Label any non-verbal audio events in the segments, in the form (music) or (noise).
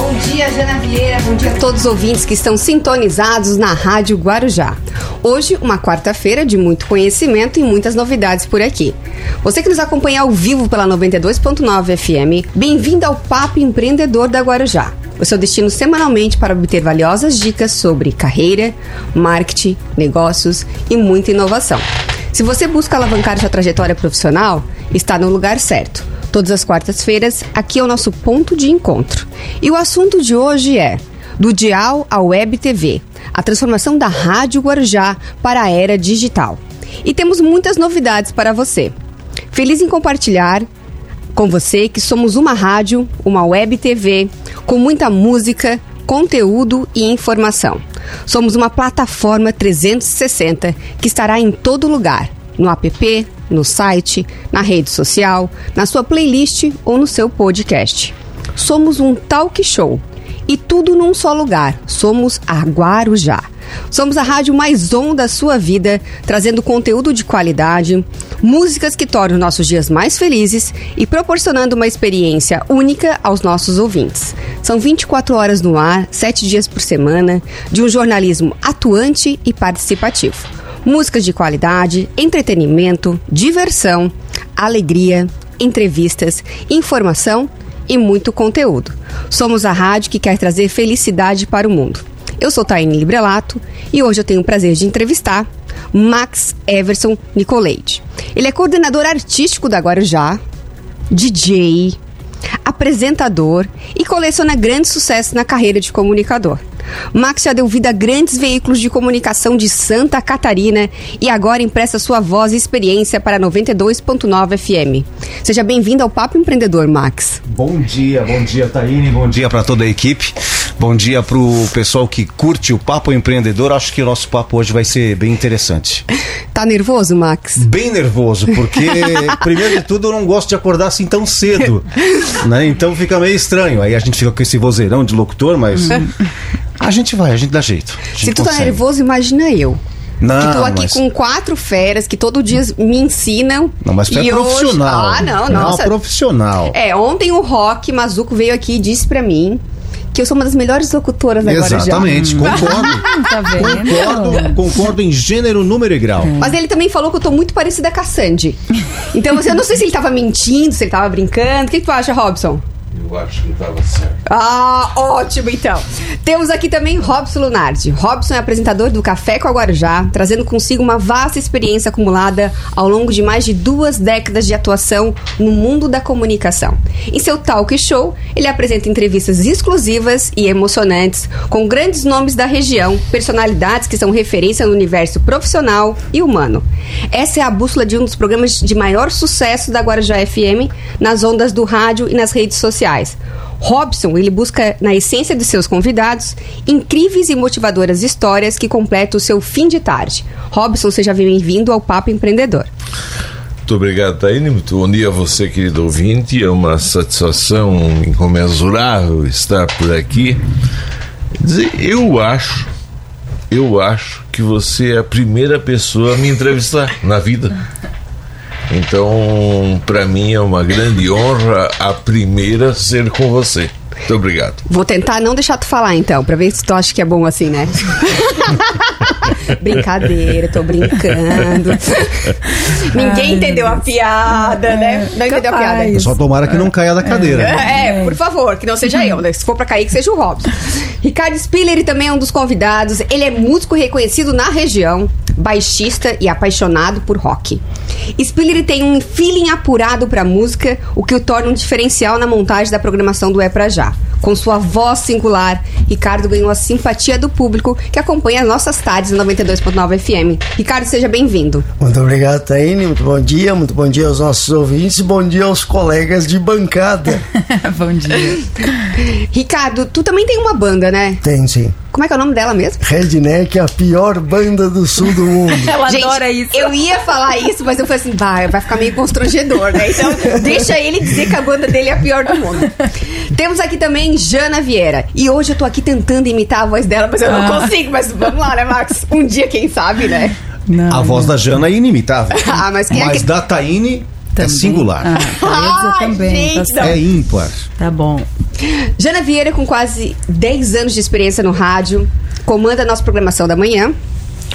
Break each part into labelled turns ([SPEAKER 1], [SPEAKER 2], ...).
[SPEAKER 1] Bom dia, Jana Vieira. Bom dia a todos os ouvintes que estão sintonizados na Rádio Guarujá. Hoje, uma quarta-feira de muito conhecimento e muitas novidades por aqui. Você que nos acompanha ao vivo pela 92.9 FM, bem-vindo ao Papo Empreendedor da Guarujá. O seu destino semanalmente para obter valiosas dicas sobre carreira, marketing, negócios e muita inovação. Se você busca alavancar sua trajetória profissional, está no lugar certo. Todas as quartas-feiras, aqui é o nosso ponto de encontro. E o assunto de hoje é do dial à web TV, a transformação da Rádio Guarujá para a era digital. E temos muitas novidades para você. Feliz em compartilhar com você que somos uma rádio, uma web TV, com muita música, conteúdo e informação. Somos uma plataforma 360 que estará em todo lugar, no app, no site, na rede social, na sua playlist ou no seu podcast. Somos um talk show e tudo num só lugar. Somos a Guarujá. Somos a rádio mais on da sua vida, trazendo conteúdo de qualidade, músicas que tornam nossos dias mais felizes e proporcionando uma experiência única aos nossos ouvintes. São 24 horas no ar, 7 dias por semana, de um jornalismo atuante e participativo. Músicas de qualidade, entretenimento, diversão, alegria, entrevistas, informação e muito conteúdo. Somos a rádio que quer trazer felicidade para o mundo. Eu sou Taine Librelato e hoje eu tenho o prazer de entrevistar Max Everson Nicoleide. Ele é coordenador artístico da Guarujá, DJ, apresentador e coleciona grandes sucessos na carreira de comunicador. Max já deu vida a grandes veículos de comunicação de Santa Catarina e agora empresta sua voz e experiência para 92.9 FM. Seja bem-vindo ao Papo Empreendedor, Max.
[SPEAKER 2] Bom dia, bom dia, Taine, bom dia para toda a equipe. Bom dia para o pessoal que curte o Papo Empreendedor. Acho que o nosso papo hoje vai ser bem interessante. (laughs)
[SPEAKER 1] Tá nervoso, Max?
[SPEAKER 2] Bem nervoso, porque, (laughs) primeiro de tudo, eu não gosto de acordar assim tão cedo. Né? Então fica meio estranho. Aí a gente fica com esse vozeirão de locutor, mas. (laughs) A gente vai, a gente dá jeito. Gente
[SPEAKER 1] Se tu tá nervoso, imagina eu.
[SPEAKER 2] Não,
[SPEAKER 1] que tô aqui
[SPEAKER 2] mas...
[SPEAKER 1] com quatro feras que todo dia me ensinam.
[SPEAKER 2] Não, mas tu é profissional.
[SPEAKER 1] Hoje... Ah, não,
[SPEAKER 2] não
[SPEAKER 1] nossa.
[SPEAKER 2] é profissional.
[SPEAKER 1] É, ontem o Rock Mazuco veio aqui e disse pra mim que eu sou uma das melhores locutoras agora já.
[SPEAKER 2] Exatamente, concordo. (laughs)
[SPEAKER 3] Tá vendo?
[SPEAKER 2] concordo. Concordo em gênero, número e grau.
[SPEAKER 1] Mas ele também falou que eu tô muito parecida com a Sandy. Então, assim, eu não sei se ele tava mentindo, se ele tava brincando. O que, que tu acha, Robson?
[SPEAKER 4] Eu acho que estava certo.
[SPEAKER 1] Ah, ótimo então. Temos aqui também Robson Lunardi. Robson é apresentador do Café com a Guarujá, trazendo consigo uma vasta experiência acumulada ao longo de mais de duas décadas de atuação no mundo da comunicação. Em seu talk show, ele apresenta entrevistas exclusivas e emocionantes com grandes nomes da região, personalidades que são referência no universo profissional e humano. Essa é a bússola de um dos programas de maior sucesso da Guarujá FM nas ondas do rádio e nas redes sociais. Robson, ele busca na essência de seus convidados incríveis e motivadoras histórias que completam o seu fim de tarde. Robson, seja bem-vindo ao Papo Empreendedor.
[SPEAKER 4] Muito obrigado, Taine. Muito bom dia a você, querido ouvinte. É uma satisfação incomensurável estar por aqui. Eu acho, eu acho que você é a primeira pessoa a me entrevistar na vida. Então, para mim é uma grande honra a primeira ser com você. Muito obrigado.
[SPEAKER 1] Vou tentar não deixar tu falar então, pra ver se tu acha que é bom assim, né? (laughs) Brincadeira, tô brincando. Ninguém entendeu a piada, né? Não entendeu a piada.
[SPEAKER 3] Capaz.
[SPEAKER 2] Só tomara que não caia da cadeira.
[SPEAKER 1] É, por favor, que não seja eu, né? Se for pra cair, que seja o Robson. Ricardo Spiller também é um dos convidados. Ele é músico reconhecido na região, baixista e apaixonado por rock. Spiller tem um feeling apurado pra música, o que o torna um diferencial na montagem da programação do É Pra Já. Com sua voz singular, Ricardo ganhou a simpatia do público que acompanha as nossas tardes na 92.9 FM. Ricardo, seja bem-vindo.
[SPEAKER 5] Muito obrigado, Taine. Muito bom dia. Muito bom dia aos nossos ouvintes. Bom dia aos colegas de bancada. (laughs)
[SPEAKER 3] Bom dia.
[SPEAKER 1] Ricardo, tu também tem uma banda, né?
[SPEAKER 5] Tem sim.
[SPEAKER 1] Como é que é o nome dela mesmo?
[SPEAKER 5] Redneck, a pior banda do sul do mundo. (laughs)
[SPEAKER 3] Ela
[SPEAKER 1] Gente,
[SPEAKER 3] adora isso.
[SPEAKER 1] Eu ia falar isso, mas eu falei assim, vai, vai ficar meio constrangedor, né? Então, deixa ele dizer que a banda dele é a pior do mundo. Temos aqui também Jana Vieira. E hoje eu tô aqui tentando imitar a voz dela, mas eu não
[SPEAKER 3] Ah.
[SPEAKER 1] consigo. Mas vamos lá, né, Max? Um dia, quem sabe, né?
[SPEAKER 3] Não,
[SPEAKER 2] A voz da Jana é inimitável. (laughs)
[SPEAKER 1] Ah, mas quem é
[SPEAKER 2] Mas
[SPEAKER 1] que-
[SPEAKER 2] da Taine,
[SPEAKER 3] também.
[SPEAKER 2] singular.
[SPEAKER 3] Ah,
[SPEAKER 1] Ai,
[SPEAKER 3] também.
[SPEAKER 1] gente,
[SPEAKER 3] tá.
[SPEAKER 2] É ímpar.
[SPEAKER 3] tá bom.
[SPEAKER 1] Jana Vieira, com quase 10 anos de experiência no rádio, comanda a nossa programação da manhã,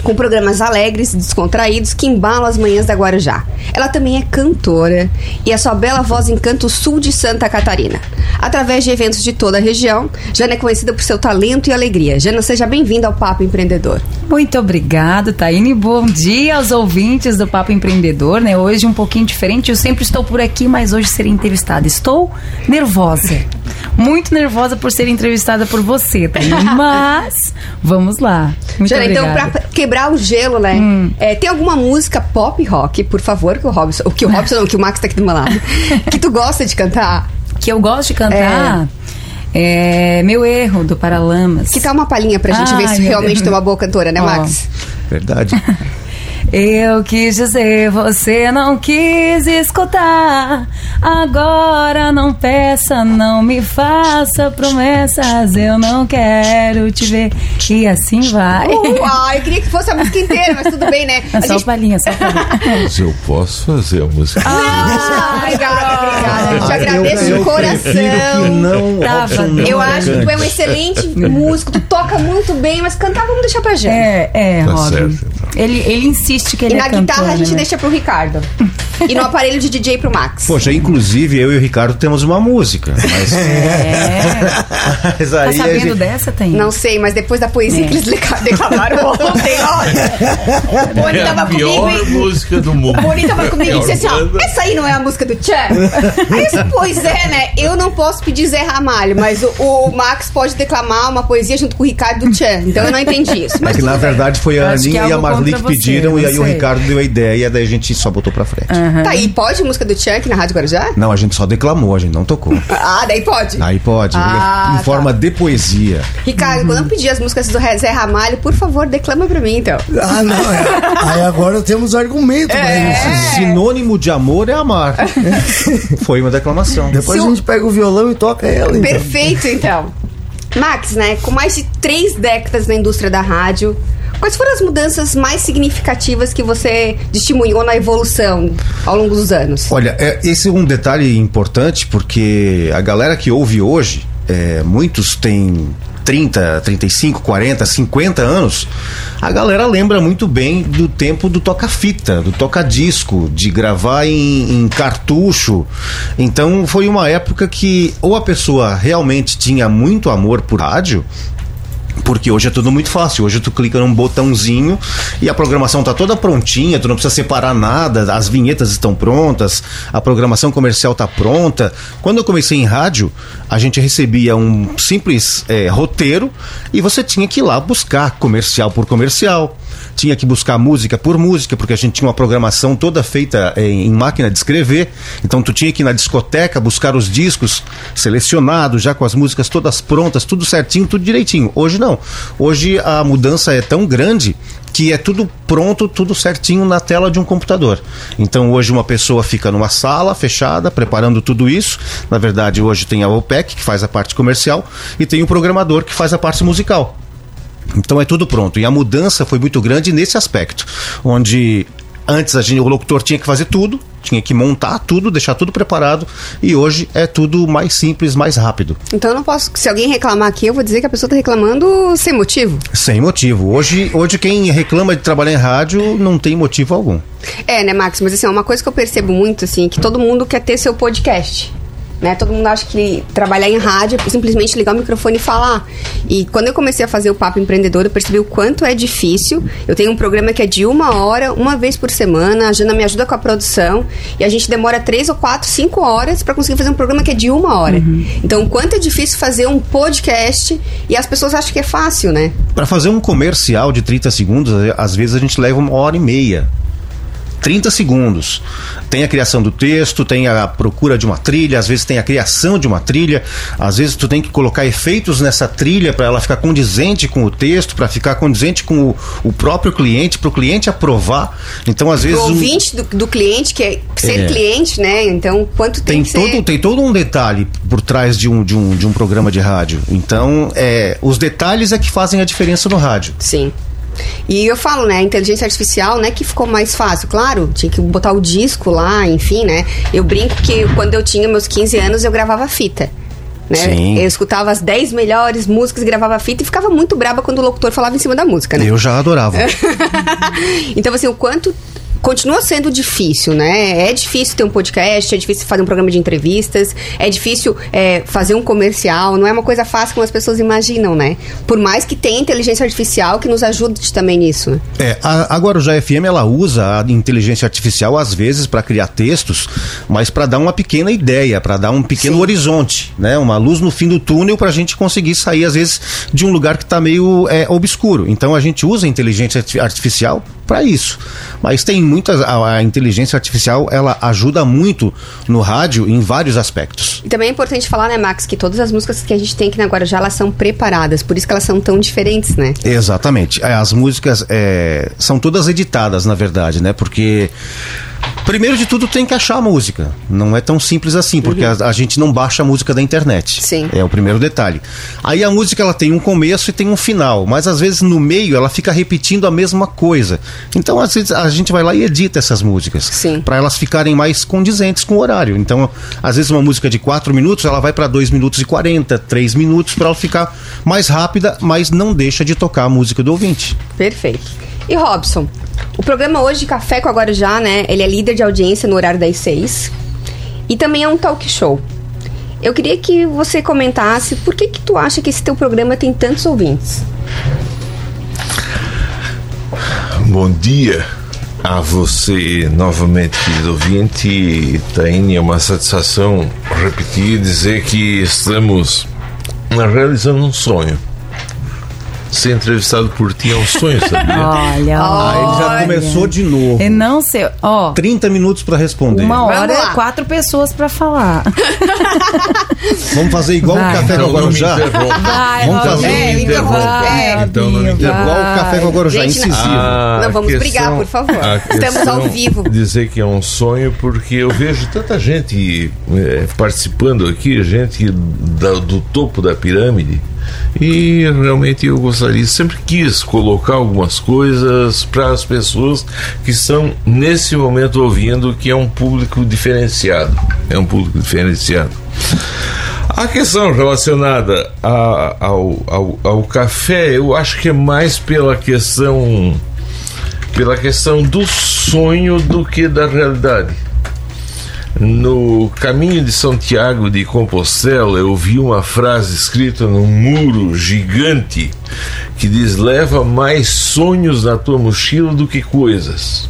[SPEAKER 1] com programas alegres e descontraídos que embalam as manhãs da Guarujá. Ela também é cantora e a sua bela voz encanta o sul de Santa Catarina. Através de eventos de toda a região, Jana é conhecida por seu talento e alegria. Jana, seja bem-vinda ao Papo Empreendedor.
[SPEAKER 3] Muito obrigado, Taine. Bom dia aos ouvintes do Papo Empreendedor, né? Hoje um pouquinho diferente. Eu sempre estou por aqui, mas hoje serei entrevistada. Estou nervosa. Muito nervosa por ser entrevistada por você, Taine. Mas vamos lá. Muito
[SPEAKER 1] Jana, então, pra quebrar o gelo, né? é, tem alguma música pop rock, por favor, que o Robson, o que o Robson não, que o Max tá aqui do meu lado, (laughs) que tu gosta de cantar?
[SPEAKER 3] Que eu gosto de cantar é, Meu Erro, do Paralamas.
[SPEAKER 1] Que tal uma palhinha pra gente ver se realmente tu é uma boa cantora, né,
[SPEAKER 3] Ó.
[SPEAKER 1] Max?
[SPEAKER 2] Verdade. (laughs)
[SPEAKER 3] Eu quis dizer, você não quis escutar. Agora não peça, não me faça promessas. Eu não quero te ver. E assim vai.
[SPEAKER 1] Uh, (laughs) ah, eu queria que fosse a música inteira, mas tudo bem, né?
[SPEAKER 3] É
[SPEAKER 1] A
[SPEAKER 3] só
[SPEAKER 1] gente-
[SPEAKER 3] palhinha, só palhinha.
[SPEAKER 4] Mas eu posso fazer a música.
[SPEAKER 1] Ah, obrigada, te agradeço
[SPEAKER 2] eu,
[SPEAKER 1] de
[SPEAKER 2] eu
[SPEAKER 1] coração.
[SPEAKER 2] não,
[SPEAKER 3] Tava
[SPEAKER 2] não
[SPEAKER 1] Eu acho que tu é um excelente músico, tu toca muito bem, mas cantar vamos deixar pra gente.
[SPEAKER 3] É, é,
[SPEAKER 4] Tá
[SPEAKER 3] Robin.
[SPEAKER 4] certo, então.
[SPEAKER 3] Ele, ele insiste que ele
[SPEAKER 1] E na
[SPEAKER 3] é cantor,
[SPEAKER 1] guitarra a gente
[SPEAKER 3] né?
[SPEAKER 1] deixa pro Ricardo. E no aparelho de DJ pro Max.
[SPEAKER 2] Poxa, inclusive eu e o Ricardo temos uma música. Mas, (laughs)
[SPEAKER 3] É.
[SPEAKER 2] mas
[SPEAKER 3] Tá
[SPEAKER 2] aí a
[SPEAKER 3] sabendo
[SPEAKER 2] gente-
[SPEAKER 3] dessa, tem?
[SPEAKER 1] Não sei, mas depois da poesia
[SPEAKER 3] É.
[SPEAKER 1] que eles declamaram (laughs) ontem, olha. O Boni
[SPEAKER 4] É a
[SPEAKER 1] tava comigo e...
[SPEAKER 4] música do mundo.
[SPEAKER 1] O Boni tava comigo e
[SPEAKER 4] Pior
[SPEAKER 1] disse assim, ó, essa aí não é a música do Tchan? Aí eu (laughs) pois é, né? Eu não posso pedir Zé Ramalho, mas o, o Max pode declamar uma poesia junto com o Ricardo do Tchan. Então eu não entendi isso.
[SPEAKER 2] É
[SPEAKER 1] Mas
[SPEAKER 2] que na verdade foi a
[SPEAKER 3] é
[SPEAKER 2] Aninha e a Marli que
[SPEAKER 3] contra você,
[SPEAKER 2] pediram, e aí o
[SPEAKER 3] sei.
[SPEAKER 2] Ricardo deu a ideia, daí a gente só botou pra frente.
[SPEAKER 1] Tá aí, pode música do Tchan aqui na Rádio Guarujá?
[SPEAKER 2] Não, a gente só declamou, a gente não tocou.
[SPEAKER 1] Ah, daí pode.
[SPEAKER 2] Aí pode,
[SPEAKER 1] Ah,
[SPEAKER 2] em
[SPEAKER 1] tá.
[SPEAKER 2] forma de poesia.
[SPEAKER 1] Ricardo, quando eu pedir as músicas do Zé Ramalho, por favor, declama pra mim, então.
[SPEAKER 5] Ah, não. É. Aí agora temos argumento pra
[SPEAKER 1] É.
[SPEAKER 5] isso.
[SPEAKER 2] Sinônimo de amor é amar. (laughs) Foi uma declamação.
[SPEAKER 5] Depois
[SPEAKER 1] Se
[SPEAKER 5] a
[SPEAKER 1] o-
[SPEAKER 5] gente pega o violão e toca ela. então.
[SPEAKER 1] Perfeito, então. Max, né, com mais de três décadas na indústria da rádio, quais foram as mudanças mais significativas que você testemunhou na evolução ao longo dos anos?
[SPEAKER 2] Olha, é, esse é um detalhe importante porque a galera que ouve hoje, é, muitos têm 30, 35, 40, 50 anos, a galera lembra muito bem do tempo do toca-fita, do toca-disco, de gravar em, em cartucho. Então foi uma época que ou a pessoa realmente tinha muito amor por rádio, porque hoje é tudo muito fácil. Hoje tu clica num botãozinho e a programação tá toda prontinha, tu não precisa separar nada, as vinhetas estão prontas, a programação comercial tá pronta. Quando eu comecei em rádio, a gente recebia um simples eh, roteiro e você tinha que ir lá buscar comercial por comercial. Tinha que buscar música por música, porque a gente tinha uma programação toda feita eh, em máquina de escrever. Então tu tinha que ir na discoteca buscar os discos selecionados, já com as músicas todas prontas, tudo certinho, tudo direitinho. Hoje não. Hoje a mudança é tão grande que é tudo pronto, tudo certinho na tela de um computador. Então hoje uma pessoa fica numa sala fechada, preparando tudo isso. Na verdade, hoje tem a OPEC, que faz a parte comercial, e tem o programador, que faz a parte musical. Então é tudo pronto. E a mudança foi muito grande nesse aspecto, onde antes a gente, o locutor tinha que fazer tudo, tinha que montar tudo, deixar tudo preparado, e hoje é tudo mais simples, mais rápido,
[SPEAKER 1] Então eu não posso. Se alguém reclamar aqui, eu vou dizer que a pessoa tá reclamando sem motivo.
[SPEAKER 2] sem motivo. Hoje, hoje quem reclama de trabalhar em rádio não tem motivo algum.
[SPEAKER 1] É, né, Max? Mas assim, é uma coisa que eu percebo muito, assim, que todo mundo quer ter seu podcast. Né? Todo mundo acha que trabalhar em rádio é simplesmente ligar o microfone e falar. E quando eu comecei a fazer o Papo Empreendedor, eu percebi o quanto é difícil. Eu tenho um programa que é de uma hora, uma vez por semana. A Jana me ajuda com a produção. E a gente demora três ou quatro, cinco horas para conseguir fazer um programa que é de uma hora. Então, o quanto é difícil fazer um podcast e as pessoas acham que é fácil, né?
[SPEAKER 2] Para fazer um comercial de 30 segundos, às vezes a gente leva uma hora e meia. 30 segundos. Tem a criação do texto, tem a procura de uma trilha, às vezes tem a criação de uma trilha, às vezes tu tem que colocar efeitos nessa trilha para ela ficar condizente com o texto, para ficar condizente com o, o próprio cliente, para o cliente aprovar. Então, às vezes.
[SPEAKER 1] O
[SPEAKER 2] um-
[SPEAKER 1] ouvinte do, do cliente, que é ser
[SPEAKER 2] É.
[SPEAKER 1] cliente, né? Então, quanto tem,
[SPEAKER 2] tem
[SPEAKER 1] que
[SPEAKER 2] todo,
[SPEAKER 1] ser...
[SPEAKER 2] tem todo um detalhe por trás de um, de um, de um programa de rádio. Então, é, os detalhes é que fazem a diferença no rádio.
[SPEAKER 1] Sim. E eu falo, né, a inteligência artificial, né, que ficou mais fácil. Claro, tinha que botar o disco lá, enfim, né. Eu brinco que quando eu tinha meus 15 anos, eu gravava fita. Né?
[SPEAKER 2] Sim.
[SPEAKER 1] Eu escutava as 10 melhores músicas, gravava fita e ficava muito braba quando o locutor falava em cima da música, né?
[SPEAKER 2] Eu já adorava. (laughs)
[SPEAKER 1] então, assim, o quanto continua sendo difícil, né? É difícil ter um podcast, é difícil fazer um programa de entrevistas, é difícil é, fazer um comercial, não é uma coisa fácil como as pessoas imaginam, né? Por mais que tenha inteligência artificial que nos ajude também nisso.
[SPEAKER 2] É, a, a Guarujá FM ela usa a inteligência artificial às vezes para criar textos, mas para dar uma pequena ideia, para dar um pequeno
[SPEAKER 1] Sim.
[SPEAKER 2] horizonte, né? Uma luz no fim do túnel para a gente conseguir sair às vezes de um lugar que está meio é, obscuro. Então a gente usa a inteligência arti- artificial para isso. Mas tem muitas a, a inteligência artificial ela ajuda muito no rádio em vários aspectos.
[SPEAKER 1] E também é importante falar, né, Max, que todas as músicas que a gente tem aqui na Guarujá, elas são preparadas, por isso que elas são tão diferentes, né?
[SPEAKER 2] Exatamente. É, As músicas é, são todas editadas, na verdade, né? Porque. Primeiro de tudo, tem que achar a música. Não é tão simples assim, porque a, a gente não baixa a música da internet.
[SPEAKER 1] Sim.
[SPEAKER 2] É o primeiro detalhe. Aí a música ela tem um começo e tem um final, mas às vezes no meio ela fica repetindo a mesma coisa. Então às vezes a gente vai lá e edita essas músicas
[SPEAKER 1] Sim.
[SPEAKER 2] para elas ficarem mais condizentes com o horário. Então, às vezes uma música de 4 minutos, ela vai para 2 minutos e 40, 3 minutos para ela ficar mais rápida, mas não deixa de tocar a música do ouvinte.
[SPEAKER 1] Perfeito. E Robson, o programa hoje de Café com a Guarujá, né? Ele é líder de audiência no horário das seis. E também é um talk show. Eu queria que você comentasse por que que tu acha que esse teu programa tem tantos ouvintes?
[SPEAKER 4] Bom dia a você novamente, querido ouvinte. Taine, é uma satisfação repetir dizer que estamos realizando um sonho. Ser entrevistado por ti é um sonho, sabia? (laughs)
[SPEAKER 3] Olha,
[SPEAKER 2] Ah, ele já
[SPEAKER 3] olha.
[SPEAKER 2] começou de novo.
[SPEAKER 3] E não sei, ó,
[SPEAKER 2] 30 minutos para responder.
[SPEAKER 3] uma hora é quatro pessoas pra falar. (laughs)
[SPEAKER 2] Vamos fazer igual
[SPEAKER 3] Vai.
[SPEAKER 2] o café com
[SPEAKER 4] Então não
[SPEAKER 2] Guarujá?
[SPEAKER 3] Vai,
[SPEAKER 2] Vamos fazer
[SPEAKER 1] É, É.
[SPEAKER 4] Então não me interrompa.
[SPEAKER 2] Igual o café com Guarujá,
[SPEAKER 1] Gente,
[SPEAKER 2] incisivo.
[SPEAKER 4] Ah,
[SPEAKER 1] Não,
[SPEAKER 4] a
[SPEAKER 1] vamos brigar, por favor. Estamos
[SPEAKER 4] questão
[SPEAKER 1] ao vivo.
[SPEAKER 4] Dizer que é um sonho porque eu vejo tanta gente eh, participando aqui, gente da- do topo da pirâmide. E realmente eu gostaria, sempre quis colocar algumas coisas para as pessoas que estão nesse momento ouvindo, que é um público diferenciado. É um público diferenciado. A questão relacionada a- ao, ao, ao café, eu acho que é mais pela questão pela questão do sonho do que da realidade. No caminho de Santiago de Compostela, eu vi uma frase escrita num muro gigante que diz: Leva mais sonhos na tua mochila do que coisas.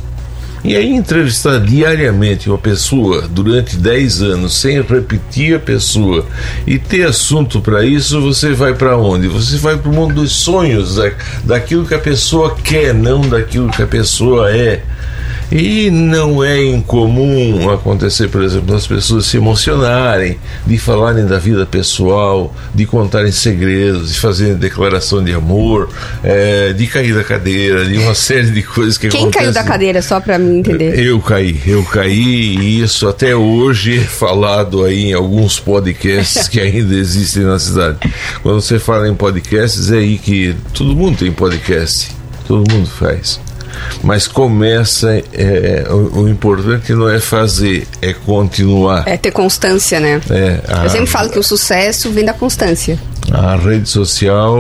[SPEAKER 4] E aí, entrevistar diariamente uma pessoa durante 10 anos, sem repetir a pessoa e ter assunto para isso, você vai para onde? Você vai para o mundo dos sonhos, da, daquilo que a pessoa quer, não daquilo que a pessoa é. E não é incomum acontecer, por exemplo, das pessoas se emocionarem, de falarem da vida pessoal, de contarem segredos, de fazerem declaração de amor, eh, de cair da cadeira, de uma série de coisas que
[SPEAKER 1] Quem
[SPEAKER 4] acontecem.
[SPEAKER 1] caiu da cadeira, só pra mim entender?
[SPEAKER 4] Eu caí, eu caí e isso até hoje é falado aí em alguns podcasts que ainda existem na cidade. Quando você fala em podcasts, é aí que todo mundo tem podcast, todo mundo faz. Mas começa, é, o, o importante não é fazer, é continuar.
[SPEAKER 1] É ter constância, né?
[SPEAKER 4] É, a-
[SPEAKER 1] Eu sempre falo que o sucesso vem da constância.
[SPEAKER 4] A rede social,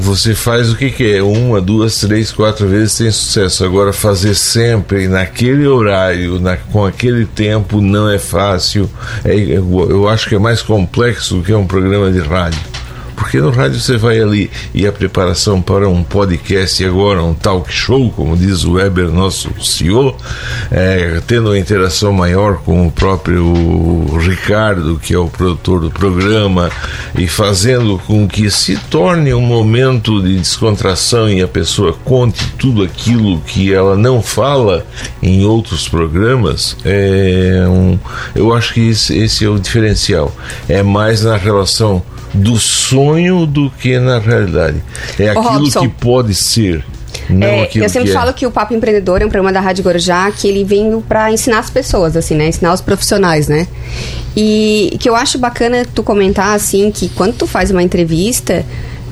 [SPEAKER 4] você faz o que quer, uma, duas, três, quatro vezes tem sucesso. Agora, fazer sempre naquele horário, na- com aquele tempo, não é fácil. É, eu, eu acho que é mais complexo do que um programa de rádio. Porque no rádio você vai ali e a preparação para um podcast e agora um talk show, como diz o Weber, nosso CEO, é, tendo uma interação maior com o próprio Ricardo, que é o produtor do programa, e fazendo com que se torne um momento de descontração e a pessoa conte tudo aquilo que ela não fala em outros programas, é um, eu acho que esse, esse é o diferencial. É mais na relação do sonho do que na realidade. É aquilo
[SPEAKER 1] Robson.
[SPEAKER 4] que pode ser, não
[SPEAKER 1] É, eu sempre
[SPEAKER 4] que
[SPEAKER 1] falo
[SPEAKER 4] é.
[SPEAKER 1] que o Papo Empreendedor é um programa da Rádio Guarujá que ele vem pra ensinar as pessoas, assim, né? Ensinar os profissionais, né? E que eu acho bacana tu comentar, assim, que quando tu faz uma entrevista,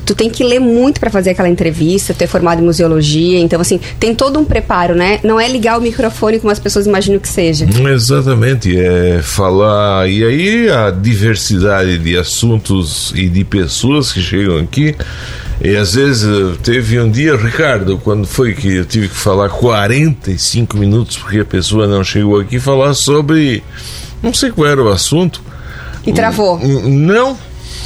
[SPEAKER 1] tu tem que ler muito para fazer aquela entrevista, tu é formado em museologia, então assim, tem todo um preparo, né? Não é ligar o microfone como as pessoas imaginam que seja.
[SPEAKER 4] Exatamente, é falar. E aí a diversidade de assuntos e de pessoas que chegam aqui. E às vezes teve um dia, Ricardo, quando foi que eu tive que falar 45 minutos porque a pessoa não chegou aqui falar sobre. Não sei qual era o assunto.
[SPEAKER 1] E travou?
[SPEAKER 4] Não,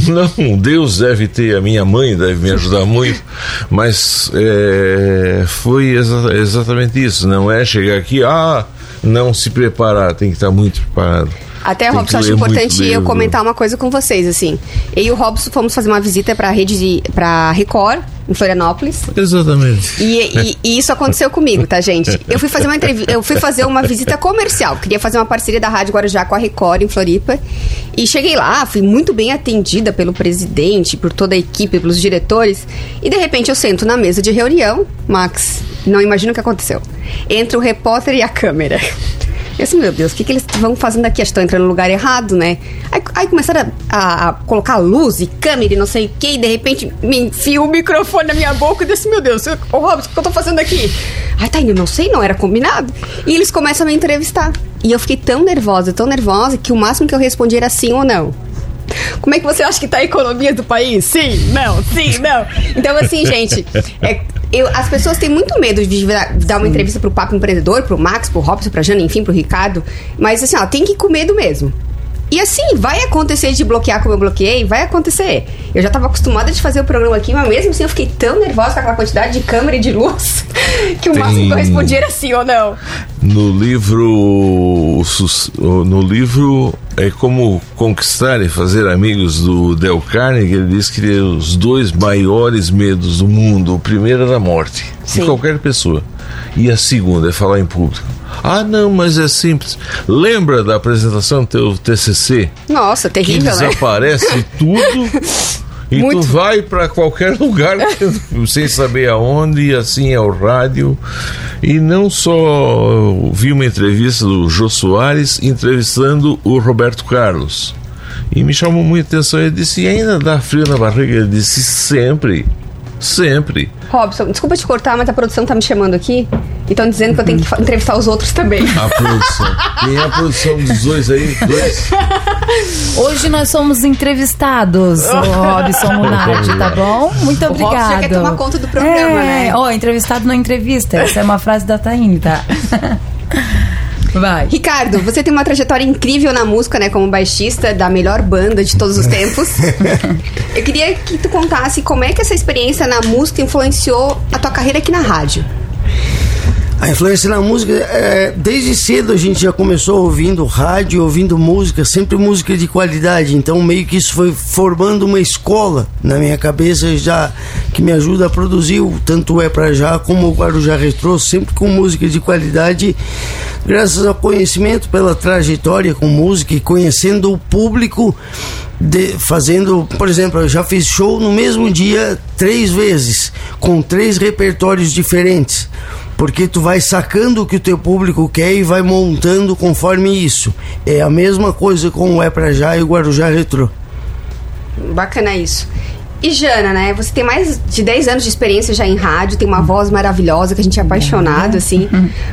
[SPEAKER 4] (laughs) não, Deus deve ter, a minha mãe deve me ajudar muito, mas é, foi exa exatamente isso. Não é chegar aqui, ah, não se preparar, tem que estar muito preparado.
[SPEAKER 1] Até, Robson, acho importante eu comentar uma coisa com vocês, assim. Eu e o Robson fomos fazer uma visita para a rede de, pra Record, em Florianópolis.
[SPEAKER 4] Exatamente.
[SPEAKER 1] E, e, e, isso aconteceu comigo, tá, gente? Eu fui fazer uma entrevista, eu fui fazer uma visita comercial. Queria fazer uma parceria da Rádio Guarujá com a Record em Floripa. E cheguei lá, fui muito bem atendida pelo presidente, por toda a equipe, pelos diretores. E de repente eu sento na mesa de reunião, Max, não imagino o que aconteceu. Entra o repórter e a câmera. Eu assim, meu Deus, o que, que eles vão fazendo aqui? Estão entrando no lugar errado, né? Aí, aí começaram a, a, colocar luz e câmera e não sei o que, e de repente me enfia o microfone na minha boca e disse, meu Deus, ô Robson, o que eu tô fazendo aqui? Ai, tá indo, não sei, não era combinado. E eles começam a me entrevistar. E eu fiquei tão nervosa, tão nervosa, que o máximo que eu respondi era sim ou não. Como é que você acha que está a economia do país? Sim, não, sim, não. Então, assim, gente, é, eu, as pessoas têm muito medo de dar uma entrevista pro Papo Empreendedor, pro Max, pro Robson, pra Jana, enfim, pro Ricardo. Mas assim, ó, tem que ir com medo mesmo. E assim, vai acontecer de bloquear como eu bloqueei, vai acontecer. Eu já estava acostumada de fazer o programa aqui, mas mesmo assim eu fiquei tão nervosa com aquela quantidade de câmera e de luz (laughs) que o Tem... máximo que eu respondia era sim ou não.
[SPEAKER 4] No livro. No livro é como conquistar e fazer amigos do Del Carnegie, ele diz que os dois maiores medos do mundo, o primeiro é a morte, sim. de qualquer pessoa, e a segunda é falar em público. Ah, não, mas é simples. Lembra da apresentação do teu TCC?
[SPEAKER 1] Nossa, terrível,
[SPEAKER 4] que desaparece
[SPEAKER 1] né?
[SPEAKER 4] tudo. (laughs) E Muito. tu vai para qualquer (laughs) lugar sem saber aonde, e assim é o rádio. E não só vi uma entrevista do Jô Soares entrevistando o Roberto Carlos. E me chamou muita atenção. Ele disse: e ainda dá frio na barriga? Ele disse: sempre. Sempre.
[SPEAKER 1] Robson, desculpa te cortar, mas a produção tá me chamando aqui e estão dizendo que eu tenho que entrevistar os outros também.
[SPEAKER 4] A produção. Quem é a produção dos dois aí? Dois?
[SPEAKER 3] Hoje nós somos entrevistados, o Robson Munardi, tá bom? Muito obrigada. Robson já
[SPEAKER 1] quer tomar conta do programa,
[SPEAKER 3] é,
[SPEAKER 1] né?
[SPEAKER 3] Ó, entrevistado na entrevista. Essa é uma frase da Taine, tá? Vai.
[SPEAKER 1] Ricardo, você tem uma trajetória incrível na música, né? Como baixista da melhor banda de todos os tempos. (laughs) Eu queria que tu contasse como é que essa experiência na música influenciou a tua carreira aqui na rádio.
[SPEAKER 5] A influência na música, é, desde cedo a gente já começou ouvindo rádio, ouvindo música, sempre música de qualidade. Então meio que isso foi formando uma escola na minha cabeça já que me ajuda a produzir tanto é para já como o Guarujá Retrô, sempre com música de qualidade, graças ao conhecimento pela trajetória com música e conhecendo o público de, fazendo, por exemplo, eu já fiz show no mesmo dia três vezes, com três repertórios diferentes porque tu vai sacando o que o teu público quer e vai montando conforme isso. É a mesma coisa com o É Pra Já e o Guarujá Retrô.
[SPEAKER 1] Bacana isso. E Jana, né? Você tem mais de 10 anos de experiência já em rádio, tem uma voz maravilhosa que a gente é apaixonado, assim.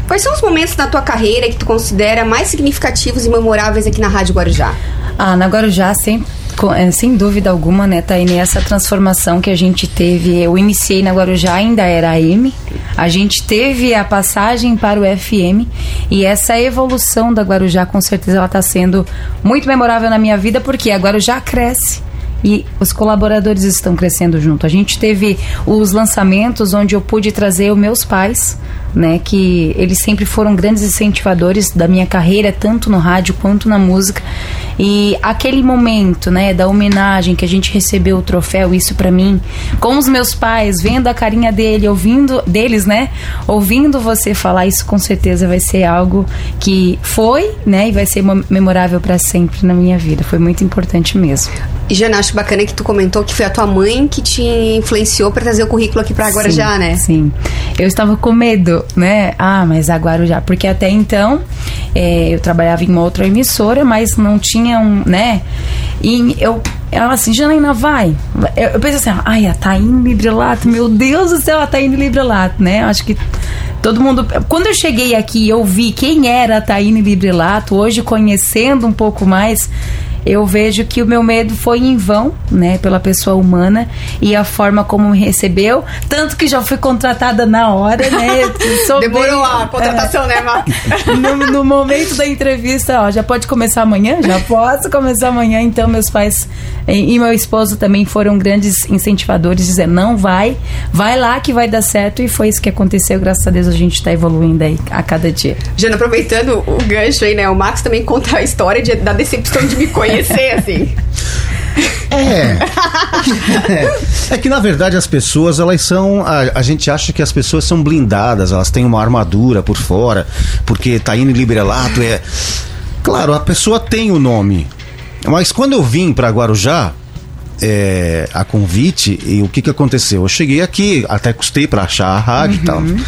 [SPEAKER 1] Quais são os momentos na tua carreira que tu considera mais significativos e memoráveis aqui na Rádio Guarujá?
[SPEAKER 3] Ah, na Guarujá sempre sem dúvida alguma, né, Taine, essa transformação que a gente teve, eu iniciei na Guarujá, ainda era AM, a gente teve a passagem para o FM e essa evolução da Guarujá, com certeza, ela está sendo muito memorável na minha vida, porque a Guarujá cresce e os colaboradores estão crescendo junto. A gente teve os lançamentos onde eu pude trazer os meus pais, né, que eles sempre foram grandes incentivadores da minha carreira, tanto no rádio quanto na música. E aquele momento, né, da homenagem que a gente recebeu o troféu, isso para mim, com os meus pais, vendo a carinha dele, ouvindo deles, né, ouvindo você falar isso com certeza vai ser algo que foi, né, e vai ser memorável para sempre na minha vida. Foi muito importante mesmo.
[SPEAKER 1] E Jana, acho bacana que tu comentou que foi a tua mãe que te influenciou para trazer o currículo aqui para Guarujá,
[SPEAKER 3] sim,
[SPEAKER 1] né?
[SPEAKER 3] Sim. Eu estava com medo, né? Ah, mas a Guarujá, porque até então é, eu trabalhava em uma outra emissora, mas não tinha um, né? E eu Ela assim, Janaína, vai. Eu, eu pensei assim, ai, a Taine Librelato, meu Deus do céu, a Taine Librelato, né? Acho que todo mundo. Quando eu cheguei aqui, eu vi quem era a Taine Librelato, hoje conhecendo um pouco mais eu vejo que o meu medo foi em vão, né, pela pessoa humana e a forma como me recebeu, tanto que já fui contratada na hora, né? (laughs)
[SPEAKER 1] Demorou bem, a contratação, é, né, Mar?
[SPEAKER 3] No, no, momento da entrevista, ó, já pode começar amanhã? Já posso começar amanhã. Então, meus pais e, e meu esposo também foram grandes incentivadores, dizendo, não vai, vai lá que vai dar certo. E foi isso que aconteceu. Graças a Deus a gente está evoluindo aí a cada dia.
[SPEAKER 1] Jana, aproveitando o gancho aí, né? O Max também conta a história de, da decepção de me conhecer conhecer, assim.
[SPEAKER 2] É. é. que na verdade as pessoas, elas são. A, a, gente acha que as pessoas são blindadas, elas têm uma armadura por fora, porque tá indo librelato. É. Claro, a pessoa tem o nome. Mas quando eu vim para Guarujá, é, a convite, e o que que aconteceu? Eu cheguei aqui, até custei para achar a rádio uhum. e tal. Uhum.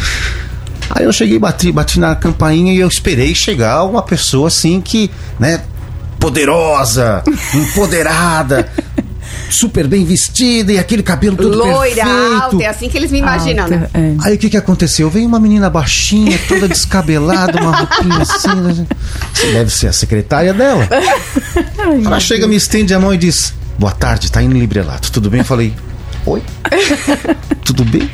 [SPEAKER 2] Aí eu cheguei, bati, bati na campainha e eu esperei chegar uma pessoa assim que, né, poderosa, empoderada. super bem vestida e aquele cabelo todo Loira, perfeito. alta,
[SPEAKER 1] é assim que eles me imaginam, alta, né?
[SPEAKER 2] É. Aí o que que aconteceu? Veio uma menina baixinha, toda descabelada, uma roupinha assim. Né? Você deve ser a secretária dela. Ela chega, me estende a mão e diz: Boa tarde, tá indo librelato. Tudo bem? Eu falei: Oi? Tudo bem?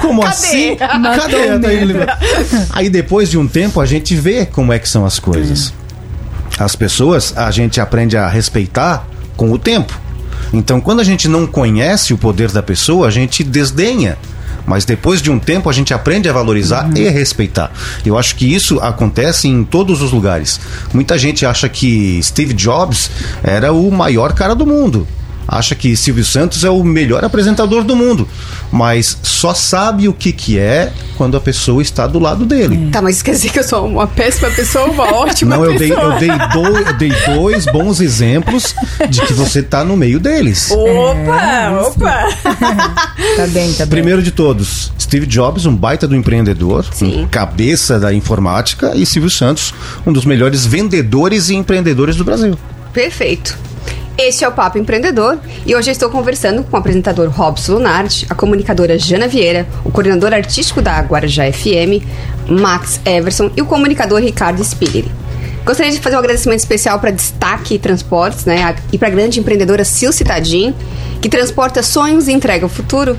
[SPEAKER 2] Como Cadê? assim? Cadê? Tá indo Aí depois de um tempo a gente vê como é que são as coisas. As pessoas a gente aprende a respeitar com o tempo. Então, quando a gente não conhece o poder da pessoa, a gente desdenha. Mas depois de um tempo a gente aprende a valorizar uhum. e respeitar. Eu acho que isso acontece em todos os lugares. Muita gente acha que Steve Jobs era o maior cara do mundo acha que Silvio Santos é o melhor apresentador do mundo, mas só sabe o que, que é quando a pessoa está do lado dele.
[SPEAKER 1] Tá, mas quer dizer que eu sou uma péssima pessoa ou uma (laughs) ótima
[SPEAKER 2] Não,
[SPEAKER 1] eu
[SPEAKER 2] pessoa? Dei, eu, dei dois, eu dei dois bons exemplos de que você está no meio deles.
[SPEAKER 1] Opa, é, opa! (laughs)
[SPEAKER 3] tá bem, tá bem.
[SPEAKER 2] Primeiro de todos, Steve Jobs, um baita do empreendedor, um cabeça da informática, e Silvio Santos, um dos melhores vendedores e empreendedores do Brasil.
[SPEAKER 1] Perfeito. Este é o Papo Empreendedor e hoje eu estou conversando com o apresentador Robson Lunardi, a comunicadora Jana Vieira, o coordenador artístico da Guarujá FM, Max Everson e o comunicador Ricardo Spilleri. Gostaria de fazer um agradecimento especial para Destaque Transportes né, e para a grande empreendedora Sil Citadin, que transporta sonhos e entrega o futuro.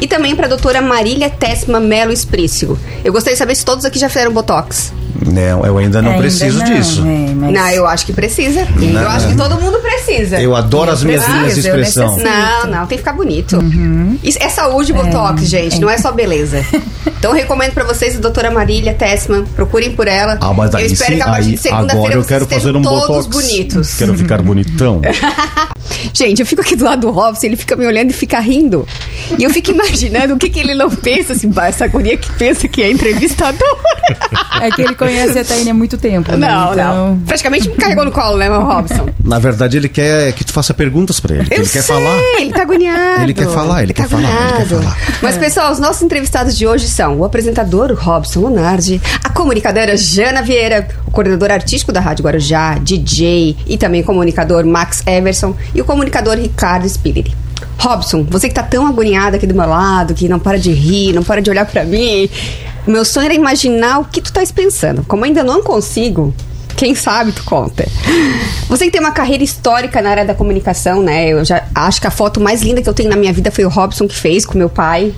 [SPEAKER 1] E também para a doutora Marília Tessma Melo Esprício. Eu gostaria de saber se todos aqui já fizeram Botox.
[SPEAKER 2] Não, eu ainda não ainda preciso não, disso.
[SPEAKER 1] É, mas... Não, eu acho que precisa. Não, eu acho que todo mundo precisa.
[SPEAKER 2] Eu adoro eu as minhas linhas de expressão.
[SPEAKER 1] Não, não, tem que ficar bonito. Uhum. Isso é saúde Botox, é, gente, é. não é só beleza. Então eu recomendo para vocês a doutora Marília Tessman. Procurem por ela.
[SPEAKER 2] Ah, mas aí, eu espero sim, que a partir de segunda-feira vocês quero fazer um
[SPEAKER 1] todos
[SPEAKER 2] botox.
[SPEAKER 1] bonitos.
[SPEAKER 2] Quero ficar bonitão. (laughs)
[SPEAKER 1] gente, eu fico aqui do lado do Robson, ele fica me olhando e fica rindo. E eu fico imaginando o que, que ele não pensa, assim, essa guria que pensa que é entrevistador. (laughs)
[SPEAKER 3] É que ele conhece a Taine há muito tempo. Né?
[SPEAKER 1] Não, então... não. Praticamente me carregou no colo, né, Robson?
[SPEAKER 2] Na verdade, ele quer que tu faça perguntas pra ele. Eu ele
[SPEAKER 1] sei,
[SPEAKER 2] quer falar.
[SPEAKER 1] Ele tá agoniado.
[SPEAKER 2] Ele quer falar, ele, tá quer, falar ele quer falar.
[SPEAKER 1] Mas, pessoal, os nossos entrevistados de hoje são o apresentador Robson Lunardi, a comunicadora Jana Vieira, o coordenador artístico da Rádio Guarujá, DJ e também comunicador Max Everson e o comunicador Ricardo Spilleri. Robson, você que tá tão agoniado aqui do meu lado, que não para de rir, não para de olhar para mim. Meu sonho era imaginar o que tu estás pensando. Como ainda não consigo, quem sabe tu conta. Você que tem uma carreira histórica na área da comunicação, né? Eu já acho que a foto mais linda que eu tenho na minha vida foi o Robson que fez com meu pai.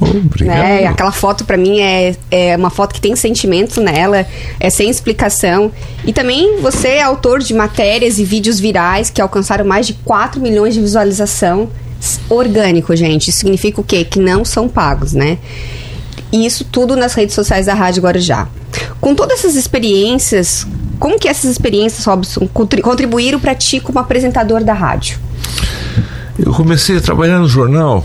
[SPEAKER 2] Obrigado.
[SPEAKER 1] Né? Aquela foto para mim é, é uma foto que tem sentimento nela, é sem explicação. E também você é autor de matérias e vídeos virais que alcançaram mais de 4 milhões de visualização orgânico, gente. Isso significa o quê? Que não são pagos, né? E isso tudo nas redes sociais da Rádio Guarujá. Com todas essas experiências, como que essas experiências, Robson, contribuíram para ti como apresentador da rádio?
[SPEAKER 4] Eu comecei a trabalhar no jornal.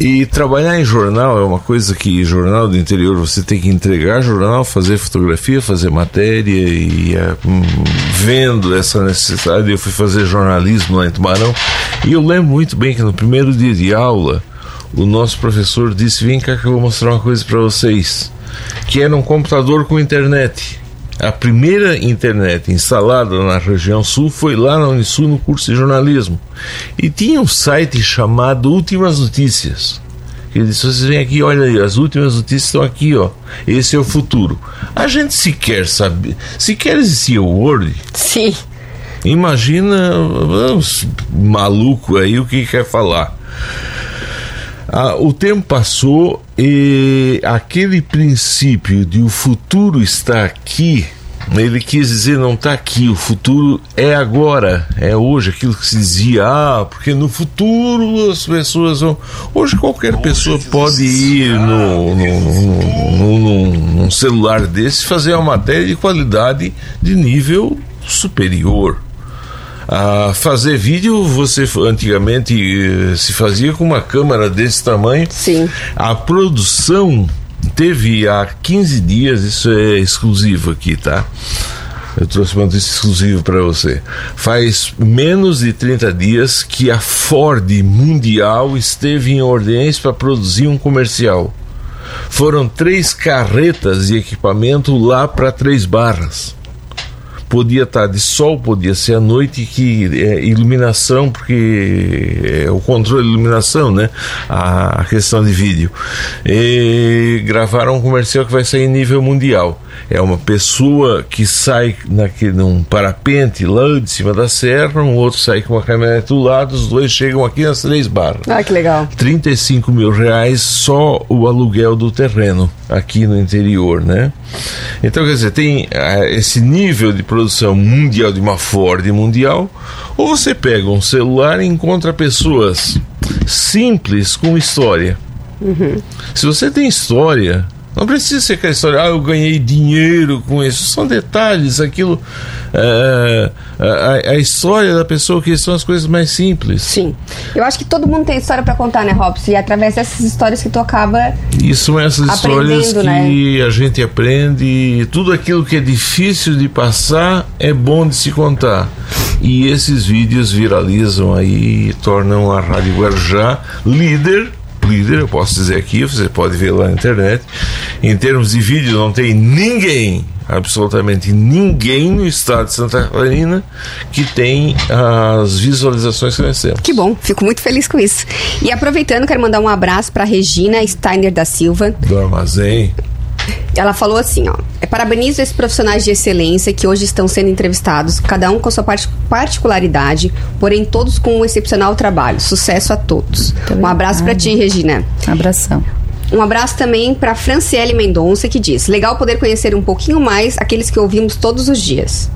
[SPEAKER 4] E trabalhar em jornal é uma coisa que jornal do interior você tem que entregar jornal, fazer fotografia, fazer matéria e uh, vendo essa necessidade eu fui fazer jornalismo lá em Tubarão e eu lembro muito bem que no primeiro dia de aula o nosso professor disse: Vem cá que eu vou mostrar uma coisa para vocês. Que era um computador com internet. A primeira internet instalada na região sul foi lá na Unisul no curso de jornalismo. E tinha um site chamado Últimas Notícias. Ele disse: vocês vêm aqui, olha aí, as últimas notícias estão aqui, ó. Esse é o futuro. A gente sequer sabe, sequer existia o Word.
[SPEAKER 1] Sim.
[SPEAKER 4] Imagina os maluco aí o que quer falar. Ah, o tempo passou e aquele princípio de o futuro está aqui, ele quis dizer não está aqui, o futuro é agora, é hoje, aquilo que se dizia, ah, porque no futuro as pessoas vão. Hoje qualquer pessoa pode ir no, no, no, no, num celular desse fazer uma matéria de qualidade de nível superior. A fazer vídeo, você antigamente eh, se fazia com uma câmera desse tamanho.
[SPEAKER 1] Sim.
[SPEAKER 4] A produção teve há 15 dias, isso é exclusivo aqui, tá? Eu trouxe uma notícia exclusiva para você. Faz menos de 30 dias que a Ford Mundial esteve em ordens para produzir um comercial. Foram três carretas de equipamento lá para Três Barras podia estar de sol, podia ser à noite, que é, iluminação, porque é o controle de iluminação, né? A, a questão de vídeo. E gravaram um comercial que vai sair em nível mundial. É uma pessoa que sai naquele, num parapente lá de cima da serra, um outro sai com uma caminhonete do lado, os dois chegam aqui nas três barras.
[SPEAKER 1] Ah, que legal.
[SPEAKER 4] 35 mil reais só o aluguel do terreno aqui no interior, né? Então, quer dizer, tem uh, esse nível de produção mundial de uma Ford mundial, ou você pega um celular e encontra pessoas simples com história.
[SPEAKER 1] Uhum.
[SPEAKER 4] Se você tem história, não precisa ser aquela história, ah, eu ganhei dinheiro com isso. São detalhes, aquilo. É, a, a, história da pessoa que são as coisas mais simples.
[SPEAKER 1] Sim. Eu acho que todo mundo tem história para contar, né, Robson? E é através dessas histórias que tu acaba.
[SPEAKER 4] Isso são essas histórias que né? a gente aprende. Tudo aquilo que é difícil de passar é bom de se contar. E esses vídeos viralizam aí e tornam a Rádio Guarujá líder líder, eu posso dizer aqui, você pode ver lá na internet. Em termos de vídeo, não tem ninguém, absolutamente ninguém no estado de Santa Catarina que tem as visualizações que nós temos.
[SPEAKER 1] Que bom, fico muito feliz com isso. E aproveitando, quero mandar um abraço para Regina Steiner da Silva.
[SPEAKER 4] Do Armazém.
[SPEAKER 1] Ela falou assim, ó. É, parabenizo esses profissionais de excelência que hoje estão sendo entrevistados, cada um com sua particularidade, porém todos com um excepcional trabalho. Sucesso a todos. Muito um abraço para ti, Regina.
[SPEAKER 3] Abração.
[SPEAKER 1] Um abraço também para Franciele Mendonça, que diz: Legal poder conhecer um pouquinho mais aqueles que ouvimos todos os dias.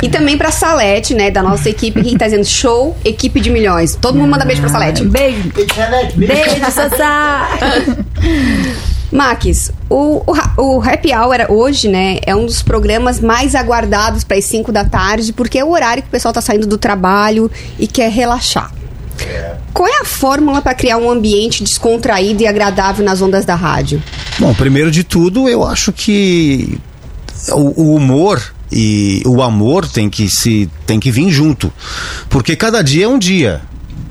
[SPEAKER 1] E também pra Salete, né, da nossa equipe, que tá dizendo show, equipe de milhões. Todo mundo manda beijo pra Salete.
[SPEAKER 3] Beijo. Beijo, Sassá. (laughs)
[SPEAKER 1] Max, o, o, o, Happy Hour hoje, né, é um dos programas mais aguardados para as 5 da tarde, porque é o horário que o pessoal está saindo do trabalho e quer relaxar. É. Qual é a fórmula para criar um ambiente descontraído e agradável nas ondas da rádio?
[SPEAKER 2] Bom, primeiro de tudo, eu acho que o, o humor e o amor tem que se tem que vir junto, porque cada dia é um dia.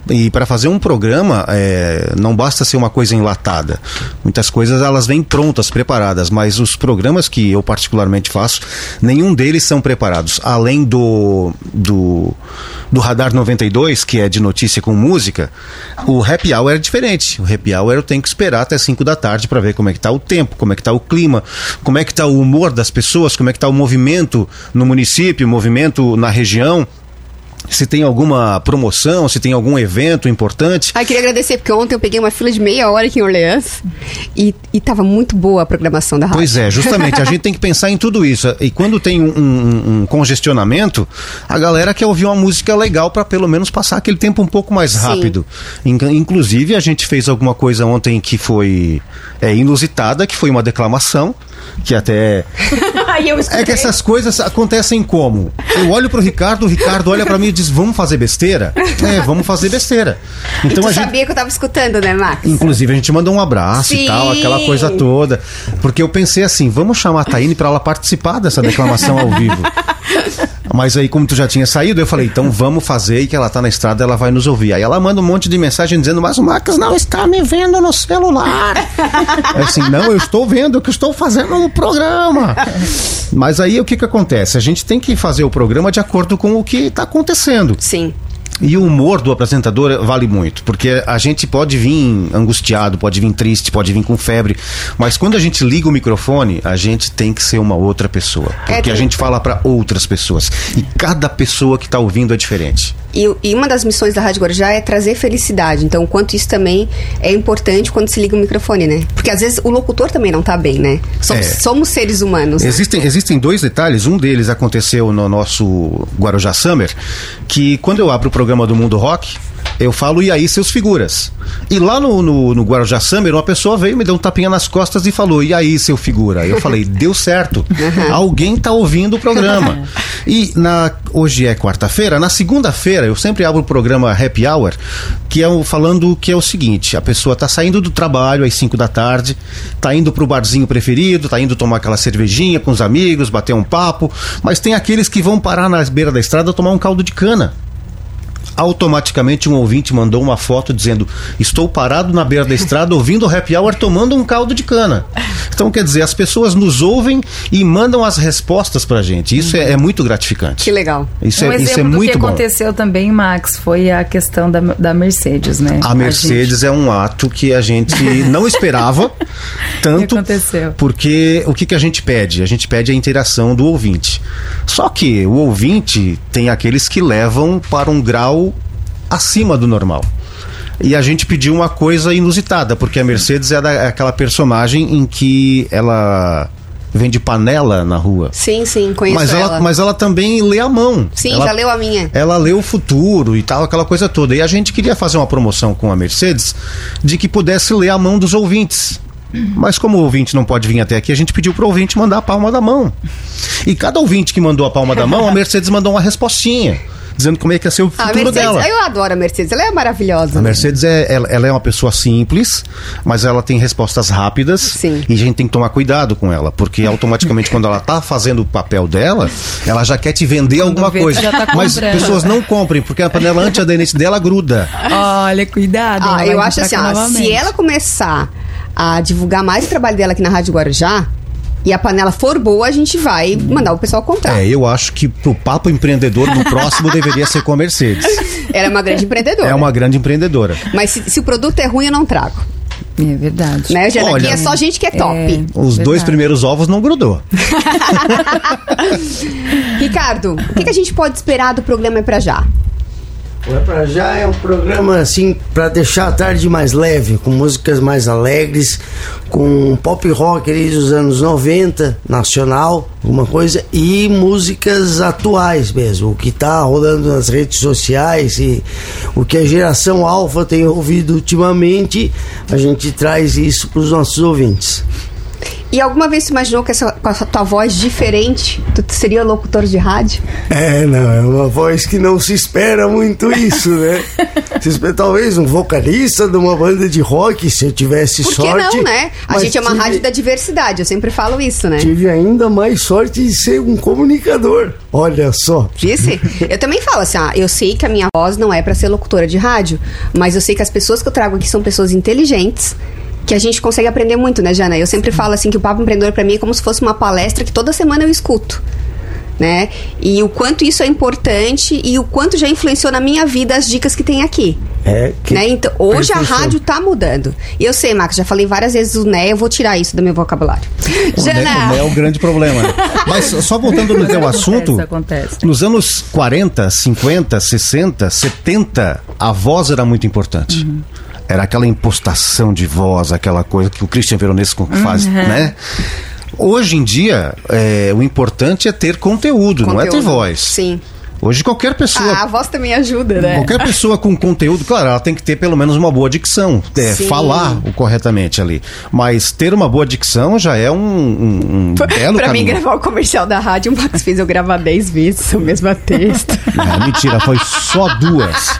[SPEAKER 2] E para fazer um programa, é, não basta ser uma coisa enlatada. Muitas coisas elas vêm prontas, preparadas, mas os programas que eu particularmente faço, nenhum deles são preparados. Além do, do, do Radar 92, que é de notícia com música, o Happy Hour é diferente. O Happy Hour eu tenho que esperar até 5 da tarde para ver como é que tá o tempo, como é que tá o clima, como é que tá o humor das pessoas, como é que tá o movimento no município, o movimento na região se tem alguma promoção, se tem algum evento importante.
[SPEAKER 1] Ah, queria agradecer, porque ontem eu peguei uma fila de meia hora aqui em Orleans e, e tava muito boa a programação da rádio.
[SPEAKER 2] Pois é, justamente, a (laughs) gente tem que pensar em tudo isso. E quando tem um, um, um congestionamento, a galera quer ouvir uma música legal para pelo menos passar aquele tempo um pouco mais rápido. Inclusive, a gente fez alguma coisa ontem que foi é, inusitada, que foi uma declamação que até. é (laughs) que essas coisas acontecem como? Eu olho pro Ricardo, o Ricardo olha para mim e diz: Vamos fazer besteira? É, vamos fazer besteira.
[SPEAKER 1] Então e tu a gente... sabia que eu tava escutando, né, Max?
[SPEAKER 2] Inclusive, a gente mandou um abraço Sim. e tal, aquela coisa toda. Porque eu pensei assim: vamos chamar a Taine para ela participar dessa declamação ao vivo. (laughs) Mas aí, como tu já tinha saído, eu falei, então vamos fazer e que ela tá na estrada, ela vai nos ouvir. Aí ela manda um monte de mensagem dizendo, mas o Marcos não está me vendo no celular. É assim, não, eu estou vendo que estou fazendo um programa. Mas aí o que que acontece? A gente tem que fazer o programa de acordo com o que está acontecendo.
[SPEAKER 1] Sim.
[SPEAKER 2] E o humor do apresentador vale muito, porque a gente pode vir angustiado, pode vir triste, pode vir com febre, mas quando a gente liga o microfone, a gente tem que ser uma outra pessoa, porque
[SPEAKER 1] É,
[SPEAKER 2] a gente fala para outras pessoas e cada pessoa que está ouvindo é diferente.
[SPEAKER 1] E, e uma das missões da Rádio Guarujá é trazer felicidade. Então, quanto isso também é importante quando se liga o microfone, né? Porque às vezes o locutor também não tá bem, né? Somos,
[SPEAKER 2] É.
[SPEAKER 1] somos seres humanos.
[SPEAKER 2] Existem, existem dois detalhes. Um deles aconteceu no nosso Guarujá Summer, que quando eu abro o programa do Mundo Rock, eu falo, e aí, seus figuras? E lá no, no, no Guarujá Summer, uma pessoa veio, me deu um tapinha nas costas e falou, e aí, seu figura? Eu falei, (laughs) deu certo. Alguém tá ouvindo o programa. (laughs) E na, hoje é quarta-feira, na segunda-feira, eu sempre abro o programa Happy Hour, que é o, falando que é o seguinte: a pessoa tá saindo do trabalho às 5 da tarde, tá indo pro barzinho preferido, tá indo tomar aquela cervejinha com os amigos, bater um papo, mas tem aqueles que vão parar na beira da estrada tomar um caldo de cana automaticamente um ouvinte mandou uma foto dizendo: Estou parado na beira da estrada ouvindo o happy hour tomando um caldo de cana. Então, quer dizer, as pessoas nos ouvem e mandam as respostas pra gente. Isso é, é muito gratificante.
[SPEAKER 1] Que legal.
[SPEAKER 2] Isso
[SPEAKER 3] um
[SPEAKER 2] é,
[SPEAKER 3] exemplo
[SPEAKER 2] isso é
[SPEAKER 3] do
[SPEAKER 2] muito
[SPEAKER 3] que
[SPEAKER 2] bom.
[SPEAKER 3] aconteceu também, Max, foi a questão da, da Mercedes, né?
[SPEAKER 2] A Mercedes é um ato que a gente não esperava (laughs) tanto.
[SPEAKER 3] E aconteceu.
[SPEAKER 2] Porque o que, que a gente pede? A gente pede a interação do ouvinte. Só que o ouvinte tem aqueles que levam para um grau acima do normal. E a gente pediu uma coisa inusitada, porque a Mercedes é, da- é aquela personagem em que ela vende panela na rua.
[SPEAKER 1] Sim, sim, conheço
[SPEAKER 2] Mas
[SPEAKER 1] ela.
[SPEAKER 2] ela, mas ela também lê a mão.
[SPEAKER 1] Sim,
[SPEAKER 2] Ela-
[SPEAKER 1] já leu a minha.
[SPEAKER 2] ela lê o futuro e tal, aquela coisa toda. E a gente queria fazer uma promoção com a Mercedes de que pudesse ler a mão dos ouvintes. Mas como o ouvinte não pode vir até aqui, a gente pediu pro ouvinte mandar a palma da mão. E cada ouvinte que mandou a palma da mão, a (laughs) Mercedes mandou uma respostinha, dizendo como é que ia ser o
[SPEAKER 1] A
[SPEAKER 2] futuro
[SPEAKER 1] Mercedes,
[SPEAKER 2] dela.
[SPEAKER 1] eu adoro a Mercedes, ela é maravilhosa.
[SPEAKER 2] A Mercedes é, ela, ela é uma pessoa simples, mas ela tem respostas rápidas
[SPEAKER 1] Sim.
[SPEAKER 2] e a gente tem que tomar cuidado com ela, porque automaticamente quando ela tá fazendo o papel dela, ela já quer te vender alguma
[SPEAKER 3] vê,
[SPEAKER 2] coisa.
[SPEAKER 3] já tá
[SPEAKER 2] mas pessoas não comprem, porque a panela antiaderente dela gruda.
[SPEAKER 3] Olha, cuidado.
[SPEAKER 1] Ah, eu acho assim, ó, se ela começar a divulgar mais o trabalho dela aqui na Rádio Guarujá e a panela for boa, a gente vai mandar o pessoal comprar.
[SPEAKER 2] É, eu acho que pro papo empreendedor do próximo deveria ser com a Mercedes. (laughs)
[SPEAKER 1] Ela é uma grande empreendedora.
[SPEAKER 2] É uma grande empreendedora.
[SPEAKER 1] Mas se, se o produto é ruim, eu não trago.
[SPEAKER 3] É verdade.
[SPEAKER 1] Né, Jana?
[SPEAKER 2] Olha,
[SPEAKER 1] Aqui é só gente que é top.
[SPEAKER 3] É.
[SPEAKER 2] Os dois
[SPEAKER 3] Verdade.
[SPEAKER 2] primeiros ovos não grudou. (laughs)
[SPEAKER 1] Ricardo, o que, que a gente pode esperar do programa É Pra Já?
[SPEAKER 5] O É Pra Já é um programa assim para deixar a tarde mais leve, com músicas mais alegres, com pop rock dos anos 90, nacional, alguma coisa, e músicas atuais mesmo, o que tá rolando nas redes sociais e o que a geração alfa tem ouvido ultimamente, a gente traz isso para os nossos ouvintes.
[SPEAKER 1] E alguma vez você imaginou que essa, com essa tua voz diferente, tu seria locutor de rádio?
[SPEAKER 5] É, não, é uma voz que não se espera muito isso, né? (laughs) Se espera, talvez um vocalista de uma banda de rock, se eu tivesse
[SPEAKER 1] Por que
[SPEAKER 5] sorte.
[SPEAKER 1] não, né? A gente é uma
[SPEAKER 5] tive-
[SPEAKER 1] rádio da diversidade, eu sempre falo isso, né?
[SPEAKER 5] Tive ainda mais sorte de ser um comunicador. Olha só.
[SPEAKER 1] Disse? Eu também falo assim, ah, eu sei que a minha voz não é pra ser locutora de rádio, mas eu sei que as pessoas que eu trago aqui são pessoas inteligentes, que a gente consegue aprender muito, né, Jana? Eu sempre falo assim que o Papo Empreendedor pra mim é como se fosse uma palestra que toda semana eu escuto. Né? E o quanto isso é importante e o quanto já influenciou na minha vida as dicas que tem aqui.
[SPEAKER 5] É que
[SPEAKER 1] Né? Então, hoje a rádio tá mudando. E eu sei, Max, já falei várias vezes o né, eu vou tirar isso do meu vocabulário. Jana!
[SPEAKER 2] É o grande problema. né? (laughs) Mas só voltando no teu assunto,
[SPEAKER 3] acontece.
[SPEAKER 2] nos anos 40, 50, 60, 70, a voz era muito importante. Era aquela impostação de voz, aquela coisa que o Christian Veronesco faz, né? Hoje em dia, é, o importante é ter conteúdo, não é ter
[SPEAKER 1] Conteúdo.
[SPEAKER 2] voz.
[SPEAKER 1] Sim.
[SPEAKER 2] Hoje qualquer pessoa
[SPEAKER 1] Ah, a voz também ajuda, né?
[SPEAKER 2] Qualquer pessoa com conteúdo, claro, ela tem que ter pelo menos uma boa dicção, é, falar o corretamente ali. Mas ter uma boa dicção já é um, um, um belo
[SPEAKER 1] pra mim,
[SPEAKER 2] caminho.
[SPEAKER 1] gravar o comercial da rádio, o Max fez eu gravar 10 vezes o mesmo texto. (laughs)
[SPEAKER 2] Não, mentira, foi só duas.